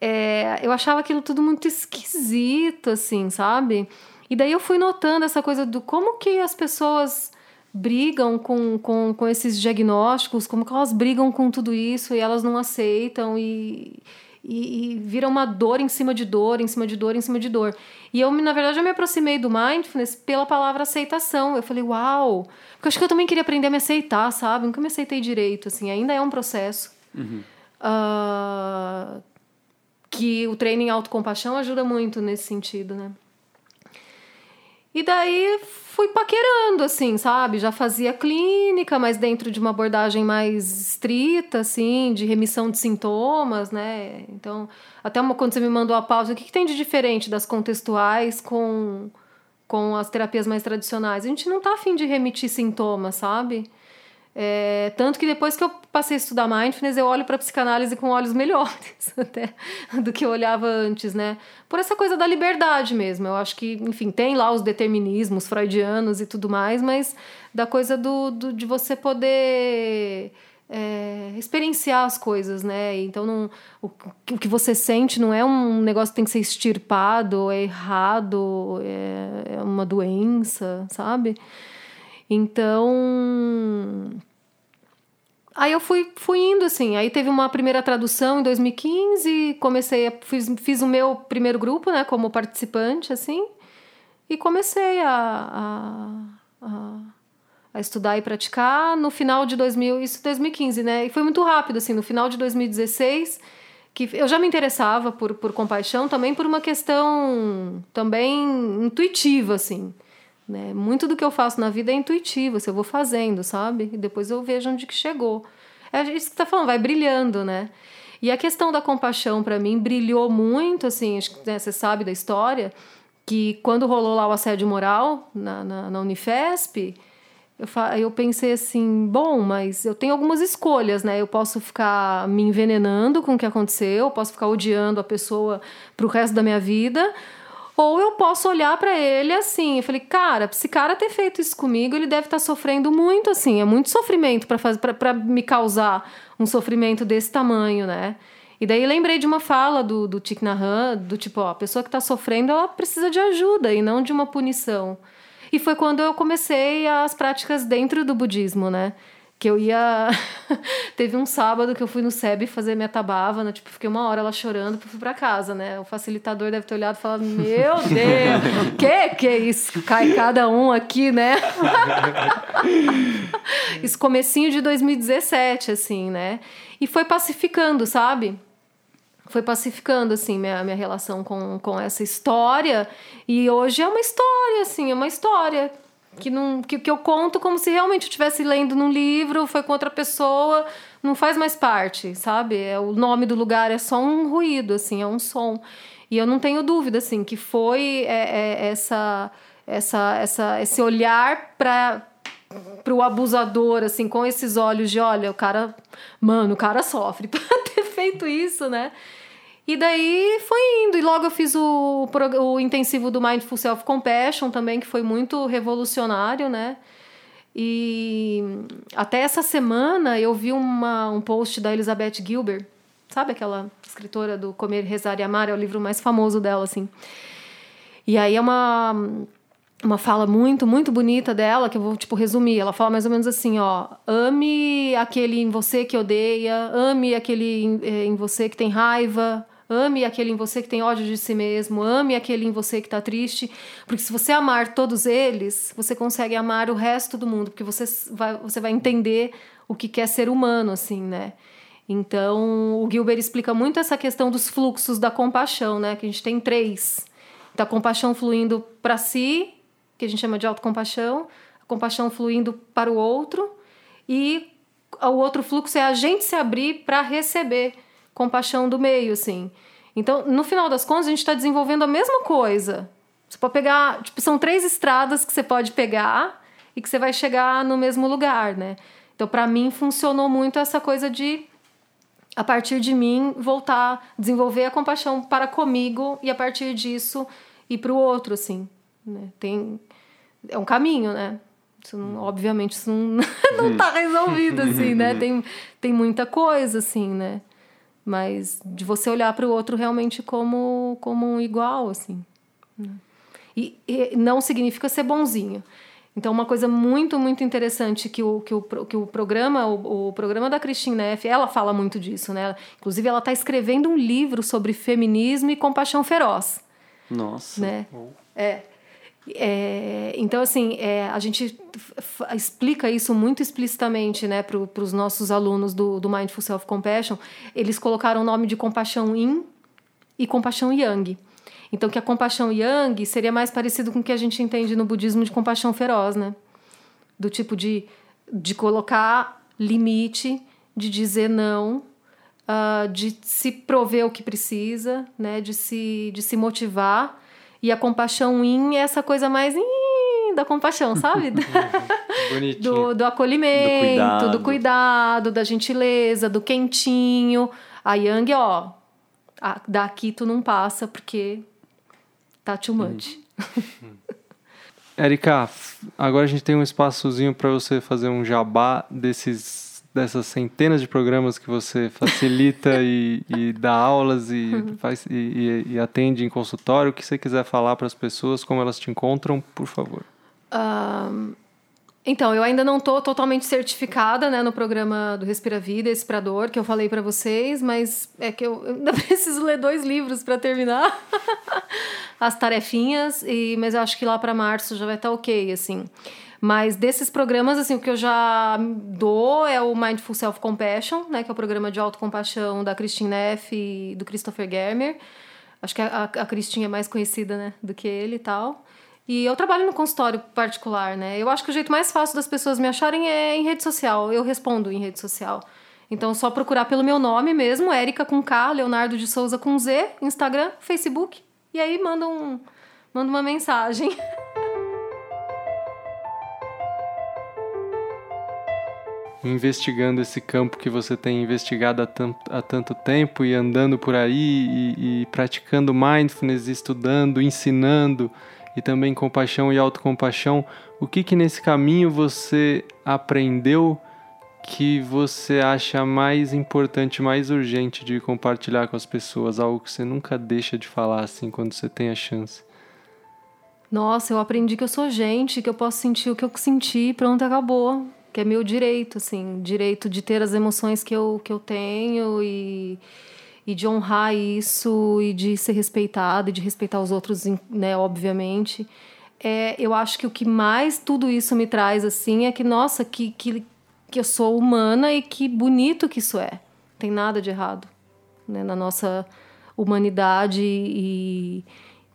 é, eu achava aquilo tudo muito esquisito, assim, sabe? E daí eu fui notando essa coisa do como que as pessoas brigam com, com, com esses diagnósticos, como que elas brigam com tudo isso e elas não aceitam e, e, e vira uma dor em cima de dor, em cima de dor, em cima de dor. E eu, na verdade, eu me aproximei do mindfulness pela palavra aceitação. Eu falei, uau! Porque eu acho que eu também queria aprender a me aceitar, sabe? Nunca me aceitei direito, assim, ainda é um processo. Ah, que o treino em autocompaixão ajuda muito nesse sentido, né? E daí fui paquerando, assim, sabe? Já fazia clínica, mas dentro de uma abordagem mais estrita, assim, de remissão de sintomas, né? Então, até uma, quando você me mandou a pausa, o que, que tem de diferente das contextuais com, com as terapias mais tradicionais? A gente não tá afim de remitir sintomas, sabe? É, tanto que depois que eu passei a estudar mindfulness, eu olho para psicanálise com olhos melhores <laughs> até do que eu olhava antes, né? Por essa coisa da liberdade mesmo. Eu acho que, enfim, tem lá os determinismos freudianos e tudo mais, mas da coisa do, do de você poder é, experienciar as coisas, né? Então, não, o, o que você sente não é um negócio que tem que ser extirpado, é errado, é, é uma doença, sabe? Então. Aí eu fui, fui indo, assim. Aí teve uma primeira tradução em 2015, comecei a, fiz, fiz o meu primeiro grupo, né, como participante, assim, e comecei a, a, a, a estudar e praticar no final de 2000, isso 2015, né, e foi muito rápido, assim, no final de 2016, que eu já me interessava por, por compaixão, também por uma questão também intuitiva, assim, né? Muito do que eu faço na vida é intuitivo, assim, eu vou fazendo, sabe? E depois eu vejo onde que chegou. É isso que você tá falando, vai brilhando, né? E a questão da compaixão, para mim, brilhou muito, assim, né, você sabe da história, que quando rolou lá o assédio moral na, na, na Unifesp, eu, eu pensei assim, bom, mas eu tenho algumas escolhas, né? Eu posso ficar me envenenando com o que aconteceu, eu posso ficar odiando a pessoa pro resto da minha vida, ou eu posso olhar para ele assim, eu falei, cara, esse cara ter feito isso comigo, ele deve estar tá sofrendo muito, assim, é muito sofrimento para fazer para me causar um sofrimento desse tamanho, né? E daí lembrei de uma fala do, do Thich Nhat do tipo, ó, a pessoa que está sofrendo, ela precisa de ajuda e não de uma punição. E foi quando eu comecei as práticas dentro do budismo, né? Que eu ia. <laughs> Teve um sábado que eu fui no SEB fazer minha tabava, né? Tipo, fiquei uma hora lá chorando, fui pra casa, né? O facilitador deve ter olhado e falado: Meu <laughs> Deus, que que é isso? Cai cada um aqui, né? <laughs> isso comecinho de 2017, assim, né? E foi pacificando, sabe? foi pacificando assim minha, minha relação com, com essa história e hoje é uma história assim é uma história que não que, que eu conto como se realmente eu estivesse lendo num livro foi com outra pessoa não faz mais parte sabe? É o nome do lugar é só um ruído assim é um som. E eu não tenho dúvida assim que foi é, é, essa essa essa esse olhar para para o abusador assim com esses olhos de olha o cara mano o cara sofre <laughs> para ter feito isso né e daí foi indo. E logo eu fiz o, o intensivo do Mindful Self Compassion também, que foi muito revolucionário, né? E até essa semana eu vi uma, um post da Elizabeth Gilbert, sabe aquela escritora do Comer, Rezar e Amar? É o livro mais famoso dela, assim. E aí é uma, uma fala muito, muito bonita dela, que eu vou, tipo, resumir. Ela fala mais ou menos assim, ó. Ame aquele em você que odeia, ame aquele em, eh, em você que tem raiva, Ame aquele em você que tem ódio de si mesmo, ame aquele em você que está triste, porque se você amar todos eles, você consegue amar o resto do mundo, porque você vai, você vai entender o que quer ser humano, assim, né? Então, o Gilbert explica muito essa questão dos fluxos da compaixão, né? Que a gente tem três. Da compaixão fluindo para si, que a gente chama de autocompaixão, a compaixão fluindo para o outro, e o outro fluxo é a gente se abrir para receber compaixão do meio, assim. Então, no final das contas, a gente está desenvolvendo a mesma coisa. Você pode pegar, tipo, são três estradas que você pode pegar e que você vai chegar no mesmo lugar, né? Então, para mim, funcionou muito essa coisa de, a partir de mim, voltar, desenvolver a compaixão para comigo e, a partir disso, ir para o outro, assim. Né? Tem, é um caminho, né? Isso não, obviamente, isso não, <laughs> não tá resolvido, assim, né? <laughs> Tem, tem muita coisa, assim, né? Mas de você olhar para o outro realmente como, como um igual, assim. Né? E, e, não significa ser bonzinho. Então, uma coisa muito, muito interessante que o, que o, que o programa, o, o programa da Christine Neff, ela fala muito disso, né? Inclusive, ela está escrevendo um livro sobre feminismo e compaixão feroz. Nossa. Né? É. É, então, assim, é, a gente explica isso muito explicitamente né, para os nossos alunos do, do Mindful Self Compassion. Eles colocaram o nome de compaixão yin e compaixão yang. Então, que a compaixão yang seria mais parecido com o que a gente entende no budismo de compaixão feroz, né? Do tipo de, de colocar limite, de dizer não, uh, de se prover o que precisa, né? De se, de se motivar e a compaixão in é essa coisa mais da compaixão, sabe? <laughs> do, do acolhimento, do cuidado. do cuidado, da gentileza, do quentinho. A Yang, ó, daqui tu não passa porque tá too much. Hum. <laughs> Erika, agora a gente tem um espaçozinho para você fazer um jabá desses dessas centenas de programas que você facilita <laughs> e, e, dá aulas e, uhum. faz, e, e, atende em consultório, o que você quiser falar para as pessoas, como elas te encontram, por favor. Um, então, eu ainda não estou totalmente certificada né, no programa do Respira Vida, Expirador, que eu falei para vocês, mas é que eu, eu ainda <laughs> preciso ler dois livros para terminar <laughs> as tarefinhas, e, mas eu acho que lá para março já vai estar tá ok, assim. Mas desses programas, assim, o que eu já dou é o Mindful Self Compassion, né? Que é o programa de autocompaixão da Christine Neff e do Christopher Germer. Acho que a, a Christine é mais conhecida, né? Do que ele e tal. E eu trabalho no consultório particular, né? Eu acho que o jeito mais fácil das pessoas me acharem é em rede social. Eu respondo em rede social. Então, só procurar pelo meu nome mesmo, Érica com K, Leonardo de Souza com Z, Instagram, Facebook. E aí manda, um, manda uma mensagem. <laughs> investigando esse campo que você tem investigado há tanto, há tanto tempo e andando por aí e, e, praticando mindfulness, estudando, ensinando e também compaixão e autocompaixão, o que que nesse caminho você aprendeu que você acha mais importante, mais urgente de compartilhar com as pessoas, algo que você nunca deixa de falar assim quando você tem a chance? Nossa, eu aprendi que eu sou gente, que eu posso sentir o que eu senti pronto, acabou que é meu direito, assim, direito de ter as emoções que eu, que eu tenho e, e de honrar isso e de ser respeitado e de respeitar os outros, né, obviamente. É, eu acho que o que mais tudo isso me traz, assim, é que, nossa, que, que, que eu sou humana e que bonito que isso é. Não tem nada de errado né, na nossa humanidade e,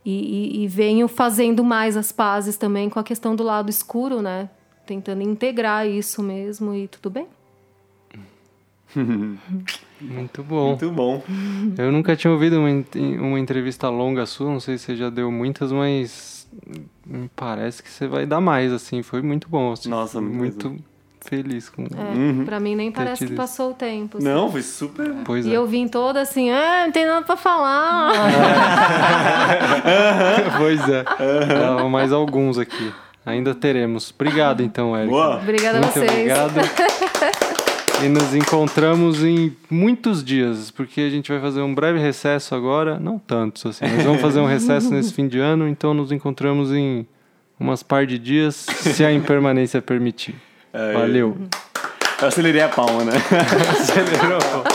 e, e venho fazendo mais as pazes também com a questão do lado escuro, né? Tentando integrar isso mesmo e tudo bem. Muito bom. Muito bom. Eu nunca tinha ouvido uma, uma entrevista longa sua, não sei se você já deu muitas, mas me parece que você vai dar mais, assim. Foi muito bom. Assim, Nossa, muito mesmo. feliz com é, uhum. Pra mim nem parece que passou o tempo. Assim. Não, foi super. Pois e é. eu vim toda assim, ah, não tem nada pra falar. <laughs> <laughs> pois é. Uhum. mais alguns aqui. Ainda teremos. Obrigado, então, Érica. Boa. Obrigada Muito a vocês. Obrigado. <laughs> e nos encontramos em muitos dias, porque a gente vai fazer um breve recesso agora. Não tantos, assim, mas vamos fazer um recesso nesse fim de ano, então nos encontramos em umas par de dias, se a impermanência permitir. Valeu. Eu acelerei a palma, né? <laughs> Acelerou a palma.